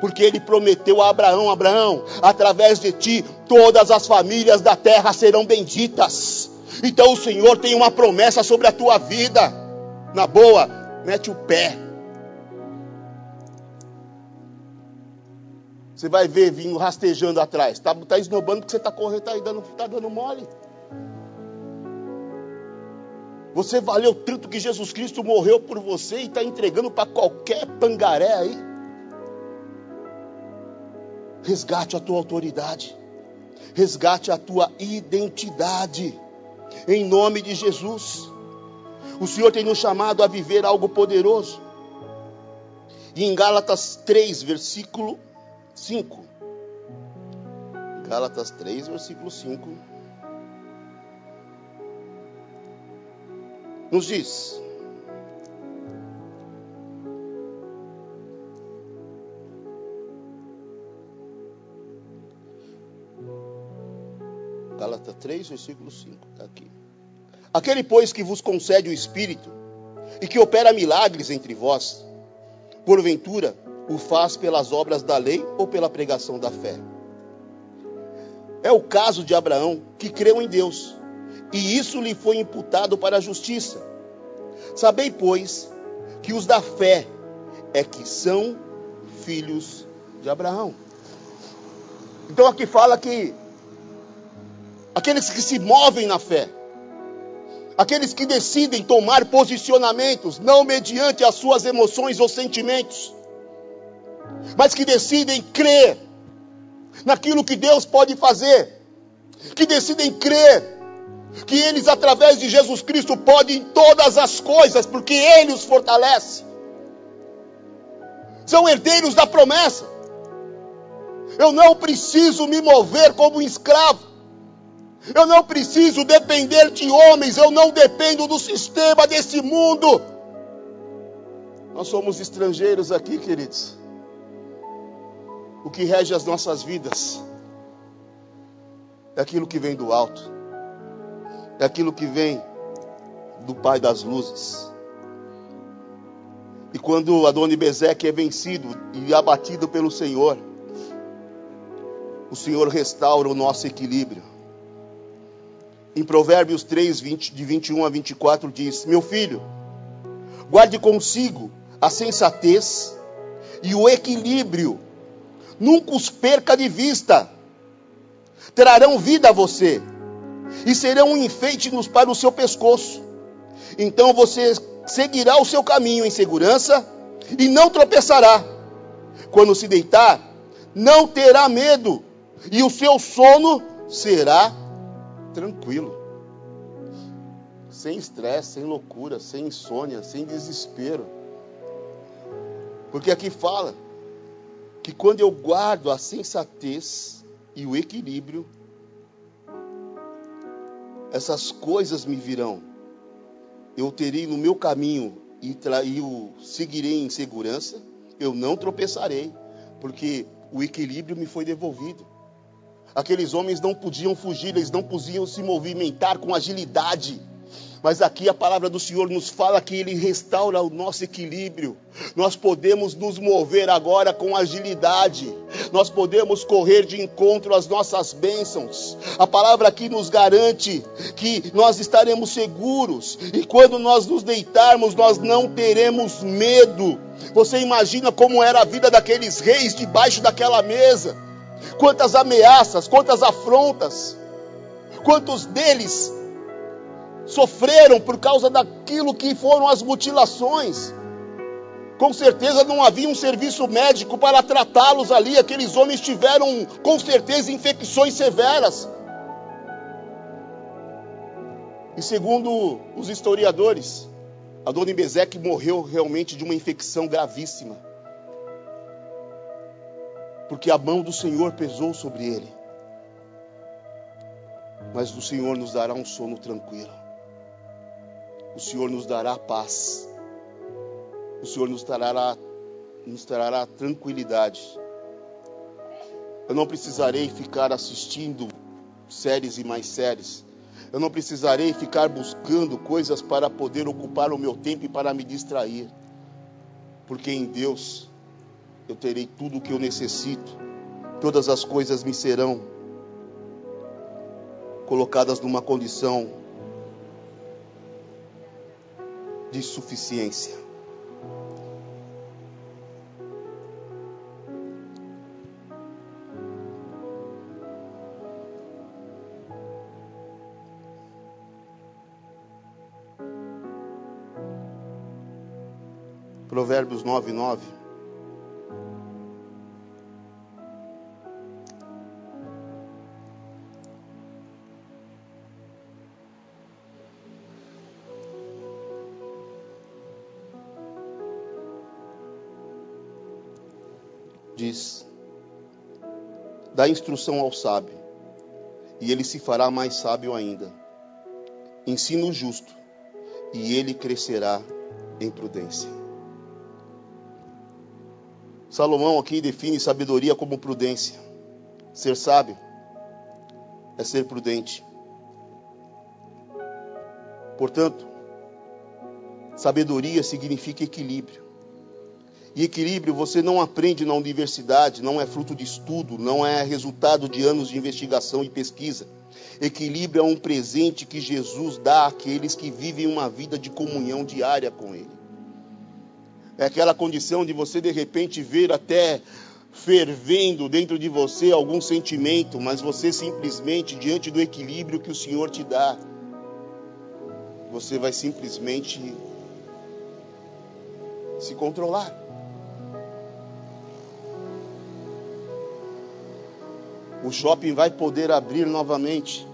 Porque ele prometeu a Abraão: Abraão, através de ti, todas as famílias da terra serão benditas. Então o Senhor tem uma promessa sobre a tua vida. Na boa, mete o pé. Você vai ver vindo rastejando atrás. Está tá esnobando porque você está correndo, está dando, tá dando mole. Você valeu tanto que Jesus Cristo morreu por você e está entregando para qualquer pangaré aí. Resgate a tua autoridade. Resgate a tua identidade. Em nome de Jesus. O Senhor tem nos chamado a viver algo poderoso. E em Gálatas 3, versículo 5. Gálatas 3, versículo 5. Nos diz: Gálatas 3, versículo 5. Está aqui. Aquele, pois, que vos concede o Espírito e que opera milagres entre vós, porventura o faz pelas obras da lei ou pela pregação da fé? É o caso de Abraão, que creu em Deus, e isso lhe foi imputado para a justiça. Sabei, pois, que os da fé é que são filhos de Abraão. Então aqui fala que aqueles que se movem na fé, aqueles que decidem tomar posicionamentos, não mediante as suas emoções ou sentimentos, mas que decidem crer naquilo que Deus pode fazer, que decidem crer que eles, através de Jesus Cristo, podem todas as coisas, porque Ele os fortalece. São herdeiros da promessa. Eu não preciso me mover como um escravo. Eu não preciso depender de homens, eu não dependo do sistema desse mundo. Nós somos estrangeiros aqui, queridos. O que rege as nossas vidas é aquilo que vem do alto, é aquilo que vem do Pai das luzes. E quando Adonibezeque é vencido e abatido pelo Senhor, o Senhor restaura o nosso equilíbrio. Em Provérbios 3, 20, de 21 a 24, diz: Meu filho, guarde consigo a sensatez e o equilíbrio, nunca os perca de vista, trarão vida a você e serão um enfeite para o seu pescoço. Então você seguirá o seu caminho em segurança e não tropeçará. Quando se deitar, não terá medo, e o seu sono será tranquilo. Sem estresse, sem loucura, sem insônia, sem desespero. Porque aqui fala que quando eu guardo a sensatez e o equilíbrio, essas coisas me virão. Eu terei no meu caminho e, o seguirei em segurança, eu não tropeçarei, porque o equilíbrio me foi devolvido. Aqueles homens não podiam fugir, eles não podiam se movimentar com agilidade. Mas aqui a palavra do Senhor nos fala que Ele restaura o nosso equilíbrio. Nós podemos nos mover agora com agilidade. Nós podemos correr de encontro às nossas bênçãos. A palavra aqui nos garante que nós estaremos seguros. E quando nós nos deitarmos, nós não teremos medo. Você imagina como era a vida daqueles reis debaixo daquela mesa quantas ameaças, quantas afrontas, quantos deles sofreram por causa daquilo que foram as mutilações. Com certeza não havia um serviço médico para tratá-los ali. Aqueles homens tiveram, com certeza, infecções severas. E segundo os historiadores, Adonibezeque morreu realmente de uma infecção gravíssima porque a mão do Senhor pesou sobre ele. Mas o Senhor nos dará um sono tranquilo. O Senhor nos dará paz. O Senhor nos trará, nos trará tranquilidade. Eu não precisarei ficar assistindo séries e mais séries. Eu não precisarei ficar buscando coisas para poder ocupar o meu tempo e para me distrair. Porque em Deus eu terei tudo o que eu necessito, todas as coisas me serão colocadas numa condição de suficiência. Provérbios 9, 9. Diz: Dá instrução ao sábio, e ele se fará mais sábio ainda. Ensina o justo, e ele crescerá em prudência. Salomão aqui define sabedoria como prudência. Ser sábio é ser prudente. Portanto, sabedoria significa equilíbrio. E equilíbrio você não aprende na universidade, não é fruto de estudo, não é resultado de anos de investigação e pesquisa. Equilíbrio é um presente que Jesus dá àqueles que vivem uma vida de comunhão diária com Ele. É aquela condição de você de repente ver até fervendo dentro de você algum sentimento, mas você simplesmente, diante do equilíbrio que o Senhor te dá, você vai simplesmente se controlar. O shopping vai poder abrir novamente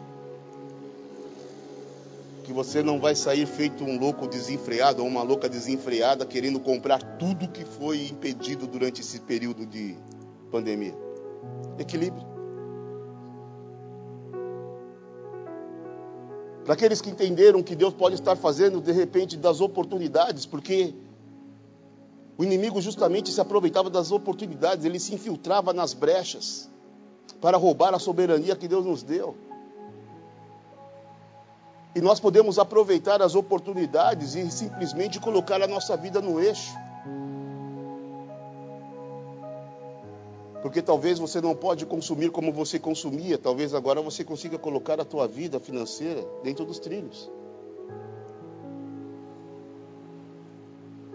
que você não vai sair feito um louco desenfreado ou uma louca desenfreada querendo comprar tudo que foi impedido durante esse período de pandemia. Equilíbrio. Para aqueles que entenderam que Deus pode estar fazendo de repente das oportunidades, porque o inimigo justamente se aproveitava das oportunidades, ele se infiltrava nas brechas para roubar a soberania que Deus nos deu. E nós podemos aproveitar as oportunidades e simplesmente colocar a nossa vida no eixo. Porque talvez você não pode consumir como você consumia, talvez agora você consiga colocar a tua vida financeira dentro dos trilhos.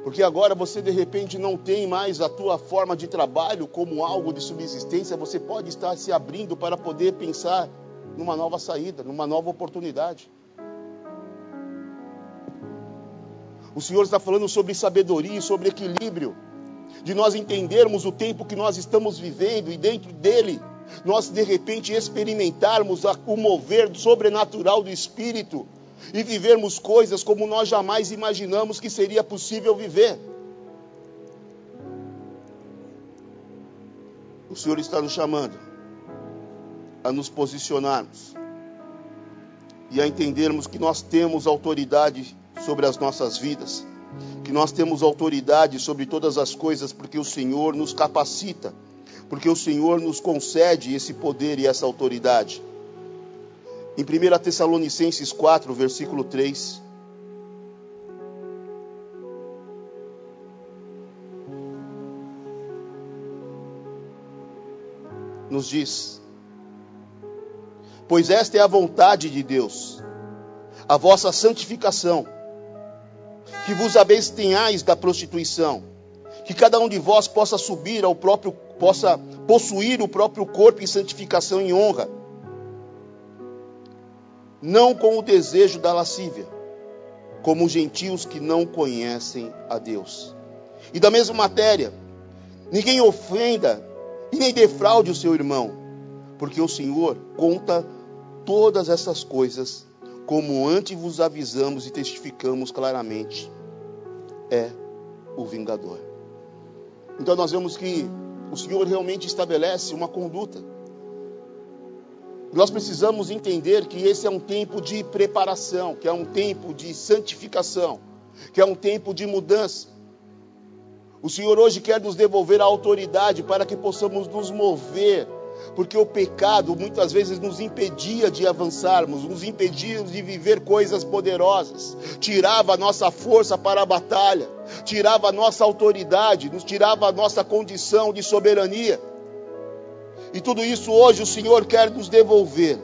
Porque agora você de repente não tem mais a tua forma de trabalho como algo de subsistência, você pode estar se abrindo para poder pensar numa nova saída, numa nova oportunidade. O Senhor está falando sobre sabedoria e sobre equilíbrio, de nós entendermos o tempo que nós estamos vivendo e dentro dele nós de repente experimentarmos o mover sobrenatural do Espírito e vivermos coisas como nós jamais imaginamos que seria possível viver. O Senhor está nos chamando a nos posicionarmos e a entendermos que nós temos autoridade sobre as nossas vidas, que nós temos autoridade sobre todas as coisas, porque o Senhor nos capacita, porque o Senhor nos concede esse poder e essa autoridade. Em 1 Tessalonicenses 4, versículo 3. Nos diz: Pois esta é a vontade de Deus, a vossa santificação que vos abstenhais da prostituição, que cada um de vós possa subir ao próprio, possa possuir o próprio corpo em santificação e honra, não com o desejo da lascívia, como gentios que não conhecem a Deus. E da mesma matéria, ninguém ofenda e nem defraude o seu irmão, porque o Senhor conta todas essas coisas, como antes vos avisamos e testificamos claramente é o vingador. Então nós vemos que o Senhor realmente estabelece uma conduta. Nós precisamos entender que esse é um tempo de preparação, que é um tempo de santificação, que é um tempo de mudança. O Senhor hoje quer nos devolver a autoridade para que possamos nos mover porque o pecado muitas vezes nos impedia de avançarmos, nos impedia de viver coisas poderosas, tirava a nossa força para a batalha, tirava a nossa autoridade, nos tirava a nossa condição de soberania. E tudo isso hoje o Senhor quer nos devolver.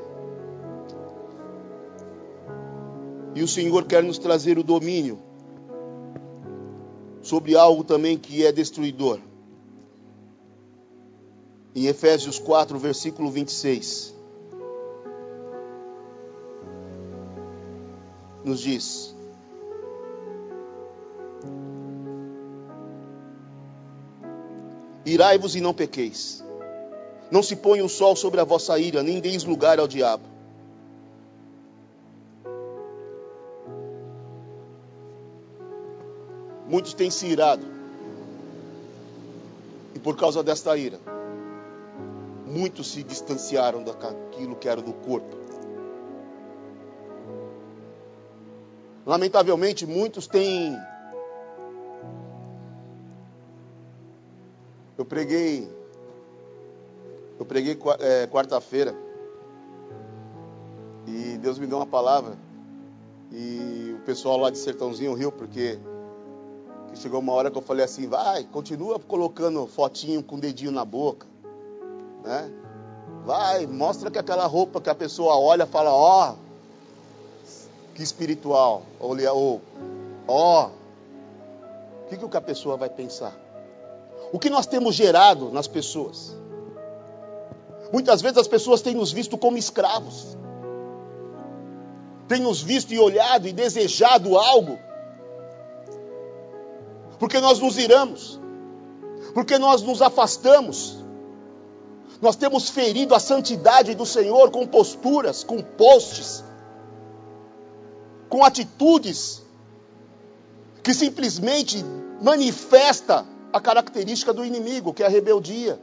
E o Senhor quer nos trazer o domínio sobre algo também que é destruidor em Efésios 4, versículo 26. Nos diz: Irai-vos e não pequeis. Não se ponha o sol sobre a vossa ira, nem deis lugar ao diabo. Muitos têm se irado. E por causa desta ira, muitos se distanciaram daquilo que era do corpo. Lamentavelmente, muitos têm. Eu preguei. Eu preguei é, quarta-feira. E Deus me deu uma palavra. E o pessoal lá de Sertãozinho riu, porque chegou uma hora que eu falei assim: vai, continua colocando fotinho com o dedinho na boca. Né? Vai, mostra que aquela roupa que a pessoa olha fala: ó, oh, que espiritual. Ou, ó, o que, que a pessoa vai pensar? O que nós temos gerado nas pessoas? Muitas vezes as pessoas têm nos visto como escravos, têm nos visto e olhado e desejado algo, porque nós nos iramos, porque nós nos afastamos, nós temos ferido a santidade do Senhor com posturas, com postes, com atitudes que simplesmente manifesta a característica do inimigo, que é a rebeldia,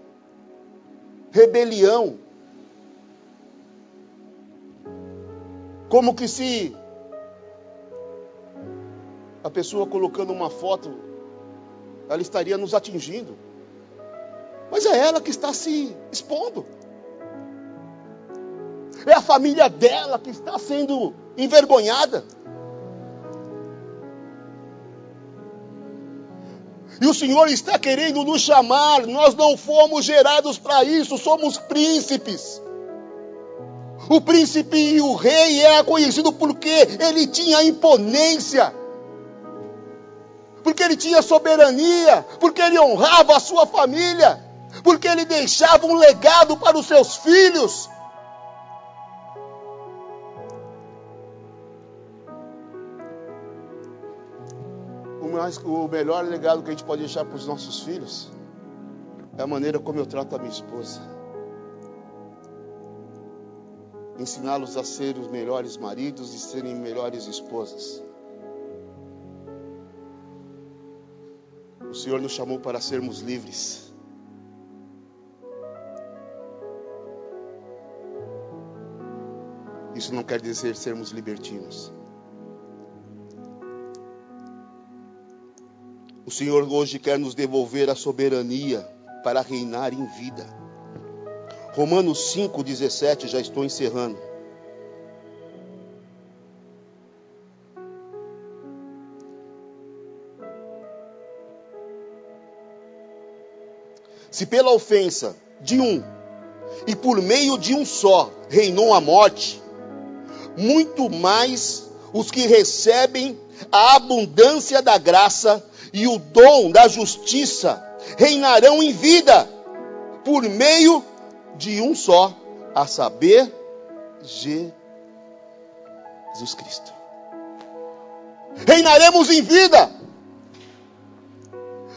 rebelião. Como que se a pessoa colocando uma foto, ela estaria nos atingindo. Mas é ela que está se expondo. É a família dela que está sendo envergonhada. E o Senhor está querendo nos chamar. Nós não fomos gerados para isso, somos príncipes. O príncipe e o rei era conhecido porque ele tinha imponência, porque ele tinha soberania, porque ele honrava a sua família, porque ele deixava um legado para os seus filhos. Mais, o melhor legado que a gente pode deixar para os nossos filhos é a maneira como eu trato a minha esposa. Ensiná-los a ser os melhores maridos e serem melhores esposas. O Senhor nos chamou para sermos livres. Isso não quer dizer sermos libertinos. O Senhor hoje quer nos devolver a soberania para reinar em vida. Romanos 5,17, já estou encerrando. Se pela ofensa de um e por meio de um só reinou a morte, muito mais os que recebem a abundância da graça e o dom da justiça reinarão em vida por meio de um só, a saber, Jesus Cristo. Reinaremos em vida.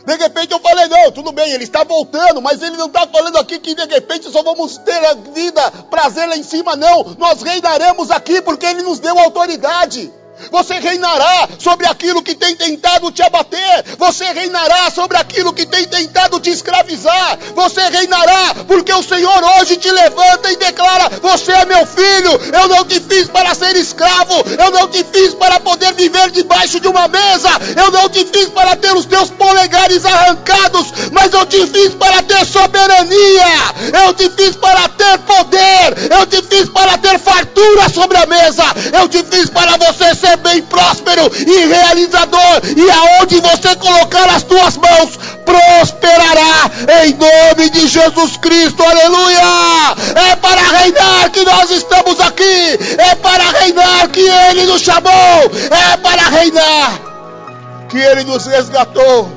De repente eu falei, não, tudo bem, ele está voltando, mas ele não está falando aqui que de repente só vamos ter a vida, prazer lá em cima, não. Nós reinaremos aqui porque ele nos deu autoridade. Você reinará sobre aquilo que tem tentado te abater. Você reinará sobre aquilo que tem tentado te escravizar. Você reinará porque o Senhor hoje te levanta e declara: Você é meu filho. Eu não te fiz para ser escravo. Eu não te fiz para poder viver debaixo de uma mesa. Eu não te fiz para ter os teus polegares arrancados. Mas eu te fiz para ter soberania. Eu te fiz para ter poder. Eu te fiz para ter fartura sobre a mesa. Eu te fiz para você ser bem próspero e realizador, e aonde você colocar as tuas mãos, prosperará em nome de Jesus Cristo, aleluia! É para reinar que nós estamos aqui, é para reinar que Ele nos chamou, é para reinar que Ele nos resgatou.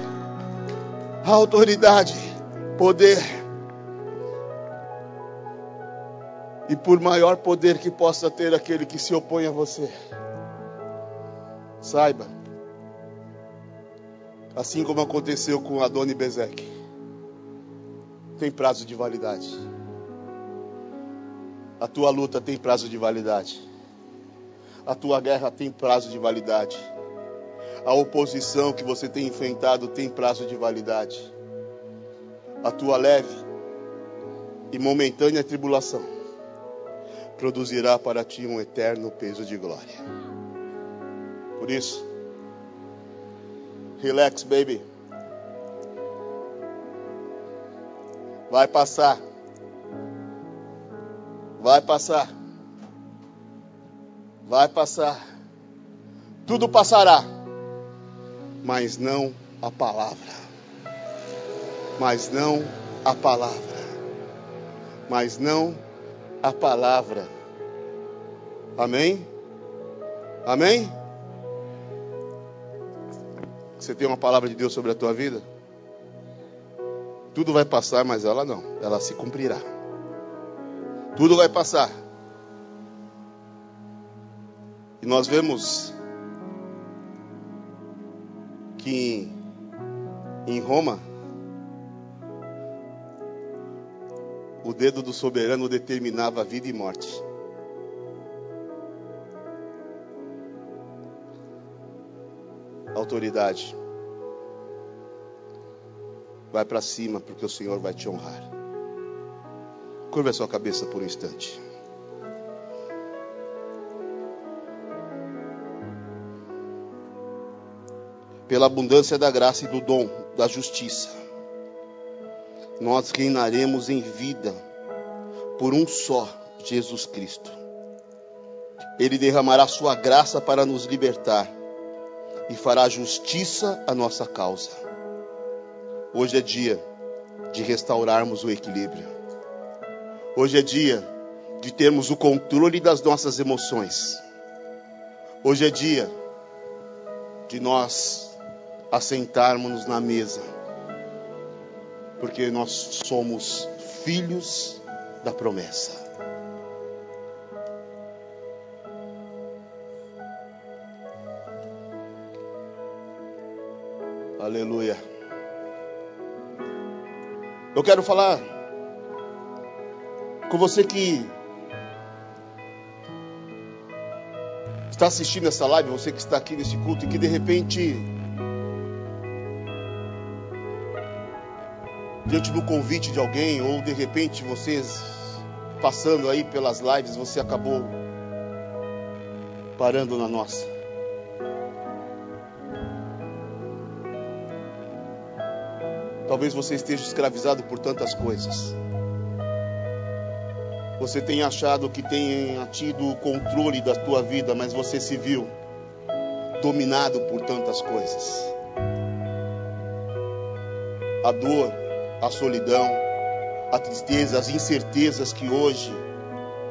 A autoridade, poder, e por maior poder que possa ter aquele que se opõe a você. Saiba, assim como aconteceu com Adoni Bezek, tem prazo de validade. A tua luta tem prazo de validade. A tua guerra tem prazo de validade. A oposição que você tem enfrentado tem prazo de validade. A tua leve e momentânea tribulação produzirá para ti um eterno peso de glória. Por isso, relax, baby. Vai passar. Vai passar. Vai passar. Tudo passará, mas não a palavra. Mas não a palavra. Mas não a palavra. Amém? Amém? Você tem uma palavra de Deus sobre a tua vida? Tudo vai passar, mas ela não. Ela se cumprirá. Tudo vai passar. E nós vemos que em Roma o dedo do soberano determinava vida e morte. Autoridade. Vai para cima, porque o Senhor vai te honrar. Curva a sua cabeça por um instante. Pela abundância da graça e do dom, da justiça nós reinaremos em vida por um só Jesus Cristo. Ele derramará sua graça para nos libertar e fará justiça à nossa causa. Hoje é dia de restaurarmos o equilíbrio. Hoje é dia de termos o controle das nossas emoções. Hoje é dia de nós assentarmos na mesa porque nós somos filhos da promessa. Quero falar com você que está assistindo essa live, você que está aqui nesse culto e que de repente diante do convite de alguém, ou de repente vocês passando aí pelas lives, você acabou parando na nossa. Talvez você esteja escravizado por tantas coisas. Você tenha achado que tenha tido o controle da tua vida, mas você se viu dominado por tantas coisas. A dor, a solidão, a tristeza, as incertezas que hoje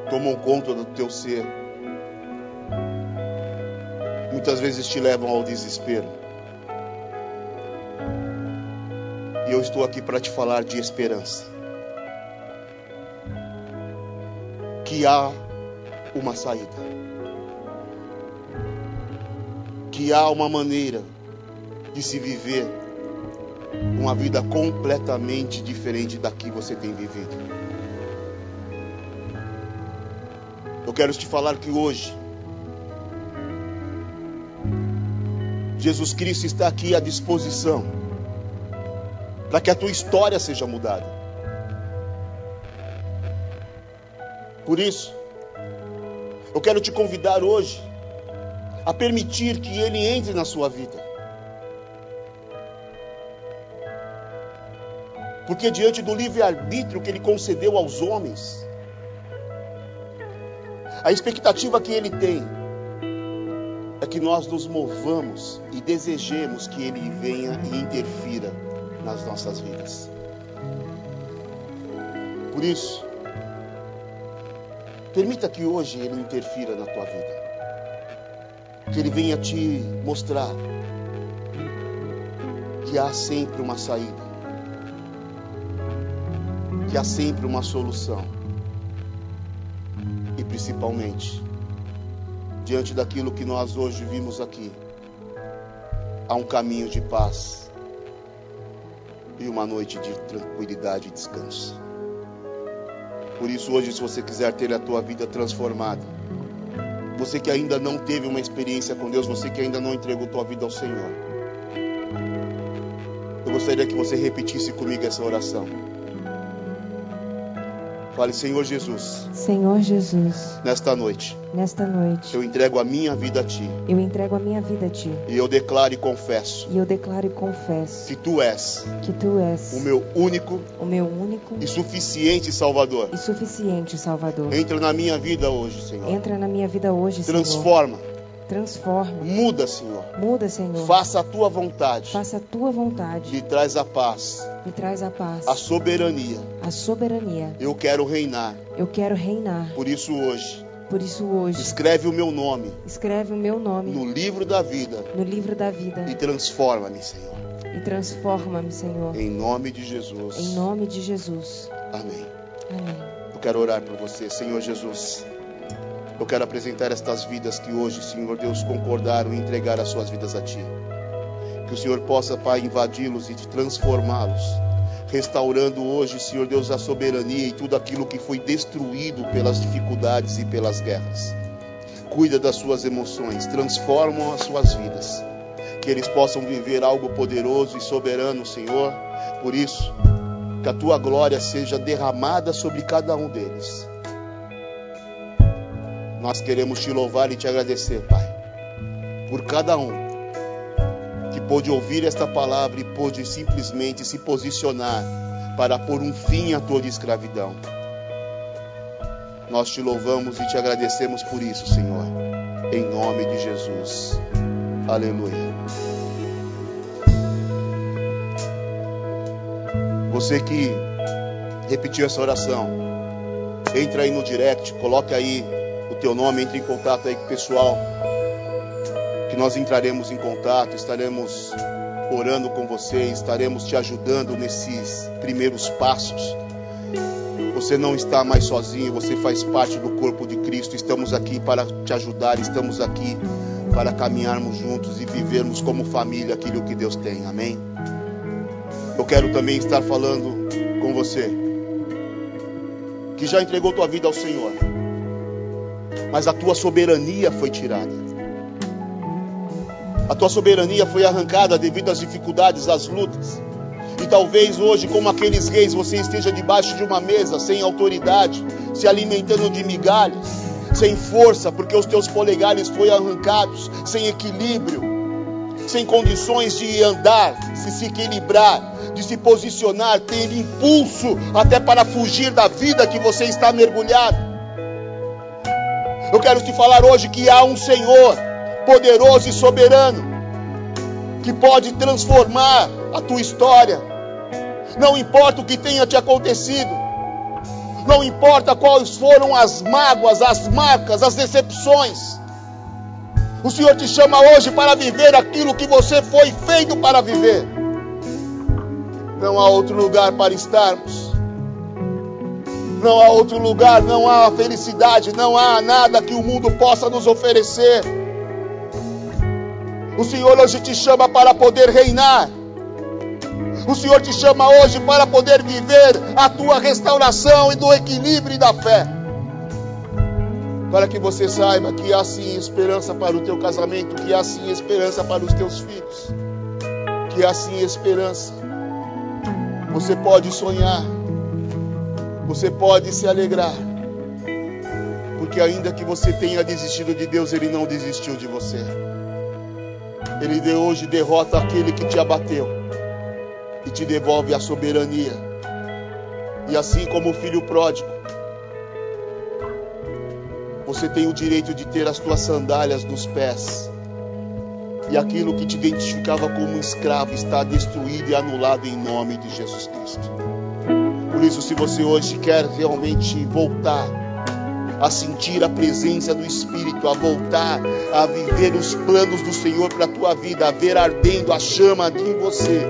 tomam conta do teu ser, muitas vezes te levam ao desespero. E eu estou aqui para te falar de esperança. Que há uma saída. Que há uma maneira de se viver uma vida completamente diferente da que você tem vivido. Eu quero te falar que hoje Jesus Cristo está aqui à disposição para que a tua história seja mudada. Por isso, eu quero te convidar hoje a permitir que Ele entre na sua vida. Porque diante do livre-arbítrio que ele concedeu aos homens, a expectativa que ele tem é que nós nos movamos e desejemos que ele venha e interfira nas nossas vidas. Por isso, permita que hoje ele interfira na tua vida. Que ele venha te mostrar que há sempre uma saída que há sempre uma solução. E principalmente, diante daquilo que nós hoje vimos aqui, há um caminho de paz. E uma noite de tranquilidade e descanso. Por isso, hoje, se você quiser ter a tua vida transformada, você que ainda não teve uma experiência com Deus, você que ainda não entregou tua vida ao Senhor, eu gostaria que você repetisse comigo essa oração. Fale, Senhor Jesus. Senhor Jesus. Nesta noite. Nesta noite. Eu entrego a minha vida a ti. Eu entrego a minha vida a ti. E eu declaro e confesso. E eu declaro e confesso. Que tu és. Que tu és. O meu único. O meu único. E suficiente Salvador. E suficiente Salvador. Entra na minha vida hoje, Senhor. Entra na minha vida hoje, Transforma. Senhor. Transforma. Muda, Senhor. Muda, Senhor. Faça a tua vontade. Faça a tua vontade. Me traz a paz. Me traz a paz. A soberania. A soberania. Eu quero reinar. Eu quero reinar. Por isso hoje. Por isso hoje. Escreve o meu nome. Escreve o meu nome. No livro da vida. No livro da vida. E transforma-me, Senhor. E transforma-me, Senhor. Em nome de Jesus. Em nome de Jesus. Amém. Amém. Eu quero orar por você, Senhor Jesus. Eu quero apresentar estas vidas que hoje, Senhor Deus, concordaram em entregar as suas vidas a Ti. Que o Senhor possa, Pai, invadi-los e transformá-los, restaurando hoje, Senhor Deus, a soberania e tudo aquilo que foi destruído pelas dificuldades e pelas guerras. Cuida das suas emoções, transformam as suas vidas. Que eles possam viver algo poderoso e soberano, Senhor. Por isso, que a tua glória seja derramada sobre cada um deles nós queremos te louvar e te agradecer, Pai, por cada um que pôde ouvir esta palavra e pôde simplesmente se posicionar para pôr um fim à toda escravidão. Nós te louvamos e te agradecemos por isso, Senhor, em nome de Jesus. Aleluia. Você que repetiu essa oração, entra aí no direct, coloque aí teu nome, entre em contato aí com o pessoal, que nós entraremos em contato, estaremos orando com você, estaremos te ajudando nesses primeiros passos. Você não está mais sozinho, você faz parte do corpo de Cristo. Estamos aqui para te ajudar, estamos aqui para caminharmos juntos e vivermos como família aquilo que Deus tem. Amém? Eu quero também estar falando com você que já entregou tua vida ao Senhor mas a tua soberania foi tirada. A tua soberania foi arrancada devido às dificuldades, às lutas. E talvez hoje, como aqueles reis, você esteja debaixo de uma mesa, sem autoridade, se alimentando de migalhas, sem força, porque os teus polegares foram arrancados, sem equilíbrio, sem condições de andar, de se equilibrar, de se posicionar, ter impulso até para fugir da vida que você está mergulhado. Eu quero te falar hoje que há um Senhor poderoso e soberano que pode transformar a tua história. Não importa o que tenha te acontecido, não importa quais foram as mágoas, as marcas, as decepções. O Senhor te chama hoje para viver aquilo que você foi feito para viver. Não há outro lugar para estarmos não há outro lugar, não há felicidade, não há nada que o mundo possa nos oferecer. O Senhor hoje te chama para poder reinar. O Senhor te chama hoje para poder viver a tua restauração e do equilíbrio e da fé. Para que você saiba que há sim esperança para o teu casamento, que há sim esperança para os teus filhos, que há sim esperança. Você pode sonhar, você pode se alegrar, porque ainda que você tenha desistido de Deus, Ele não desistiu de você. Ele de hoje derrota aquele que te abateu e te devolve a soberania. E assim como o filho pródigo, você tem o direito de ter as tuas sandálias nos pés. E aquilo que te identificava como escravo está destruído e anulado em nome de Jesus Cristo. Por isso, se você hoje quer realmente voltar a sentir a presença do Espírito, a voltar a viver os planos do Senhor para a tua vida, a ver ardendo a chama em você.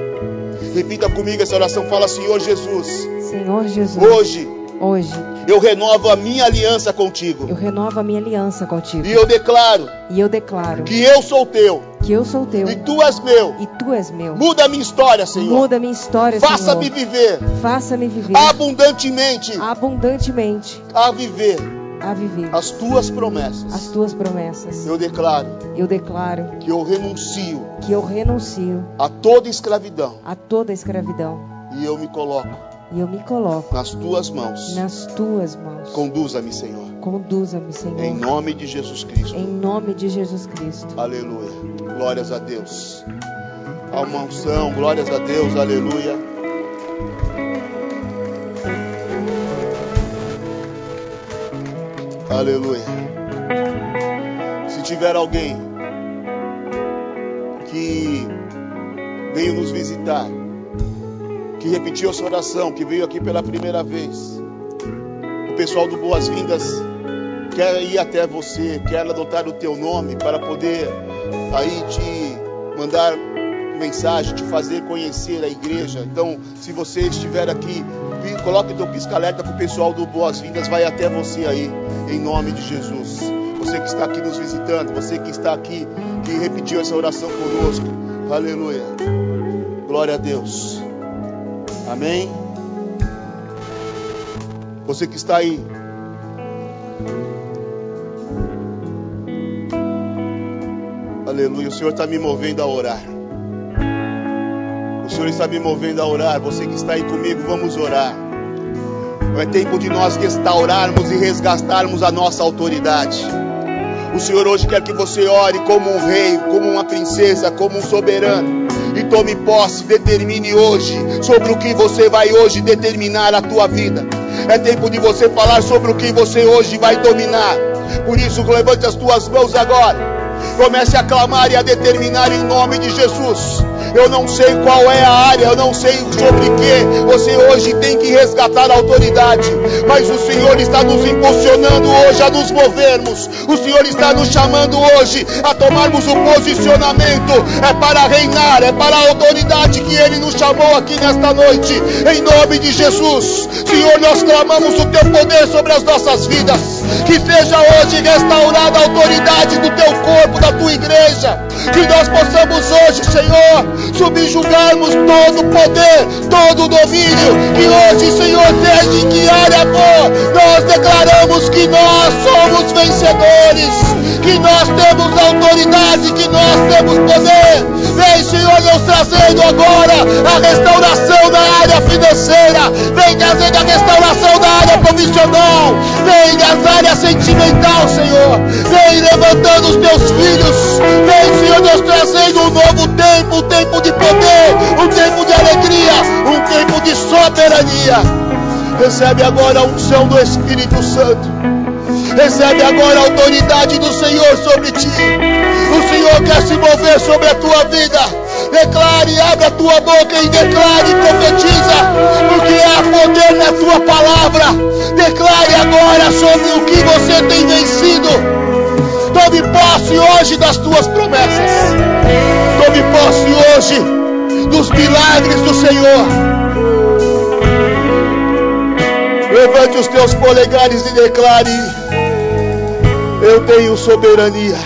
Repita comigo essa oração, fala Senhor Jesus. Senhor Jesus. Hoje Hoje eu renovo a minha aliança contigo. eu renovo a minha aliança contigo. E eu declaro E eu declaro que eu sou teu que eu sou teu e tu és meu. e tu és meu. Muda a minha história, Senhor. Muda minha história, Faça-me Senhor. viver Faça-me viver abundantemente abundantemente a viver a viver as tuas promessas. as tuas promessas. Eu declaro Eu declaro que eu renuncio que eu renuncio a toda escravidão a toda escravidão e eu me coloco e eu me coloco nas tuas mãos. nas tuas mãos. Conduza-me, Senhor, Conduza-me, Senhor. em nome de Jesus Cristo. Em nome de Jesus Cristo. Aleluia. Glórias a Deus. Há uma unção, glórias a Deus, aleluia. Aleluia. Se tiver alguém que veio nos visitar, que repetiu essa oração, que veio aqui pela primeira vez, o pessoal do Boas-Vindas quer ir até você, quer adotar o teu nome para poder aí te mandar mensagem, te fazer conhecer a igreja. Então, se você estiver aqui, coloque teu pisca-alerta que o pessoal do Boas-Vindas vai até você aí, em nome de Jesus. Você que está aqui nos visitando, você que está aqui, que repetiu essa oração conosco. Aleluia. Glória a Deus. Amém. Você que está aí, Aleluia. O Senhor está me movendo a orar. O Senhor está me movendo a orar. Você que está aí comigo, vamos orar. É tempo de nós restaurarmos e resgatarmos a nossa autoridade. O Senhor hoje quer que você ore como um rei, como uma princesa, como um soberano. Tome posse, determine hoje sobre o que você vai hoje determinar a tua vida. É tempo de você falar sobre o que você hoje vai dominar. Por isso, levante as tuas mãos agora. Comece a clamar e a determinar em nome de Jesus. Eu não sei qual é a área, eu não sei sobre que você hoje tem que resgatar a autoridade, mas o Senhor está nos impulsionando hoje a nos movermos. O Senhor está nos chamando hoje a tomarmos o posicionamento. É para reinar, é para a autoridade que Ele nos chamou aqui nesta noite. Em nome de Jesus, Senhor, nós clamamos o Teu poder sobre as nossas vidas. Que seja hoje restaurada a autoridade do Teu corpo, da Tua igreja. Que nós possamos hoje, Senhor, subjugarmos todo o poder, todo o domínio. Que hoje, Senhor, em que área for, nós declaramos que nós somos vencedores. Que nós temos autoridade, que nós temos poder. Vem, Senhor, nos trazendo agora a restauração na área financeira. Vem trazendo a restauração na área profissional. Vem nas áreas sentimental, Senhor. Vem levantando os teus filhos. Vem, Senhor, nos trazendo um novo tempo, um tempo de poder, um tempo de alegria, um tempo de soberania. Recebe agora a unção do Espírito Santo. Recebe agora a autoridade do Senhor sobre ti. O Senhor quer se mover sobre a tua vida. Declare, abre a tua boca e declare, profetiza, porque há poder na tua palavra. Declare agora sobre o que você tem vencido. Tome posse hoje das tuas promessas. Tome posse hoje dos milagres do Senhor. Levante os teus polegares e declare: Eu tenho soberania,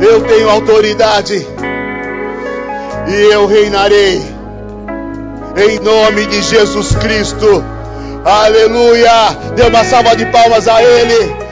eu tenho autoridade, e eu reinarei, em nome de Jesus Cristo. Aleluia! Dê uma salva de palmas a Ele.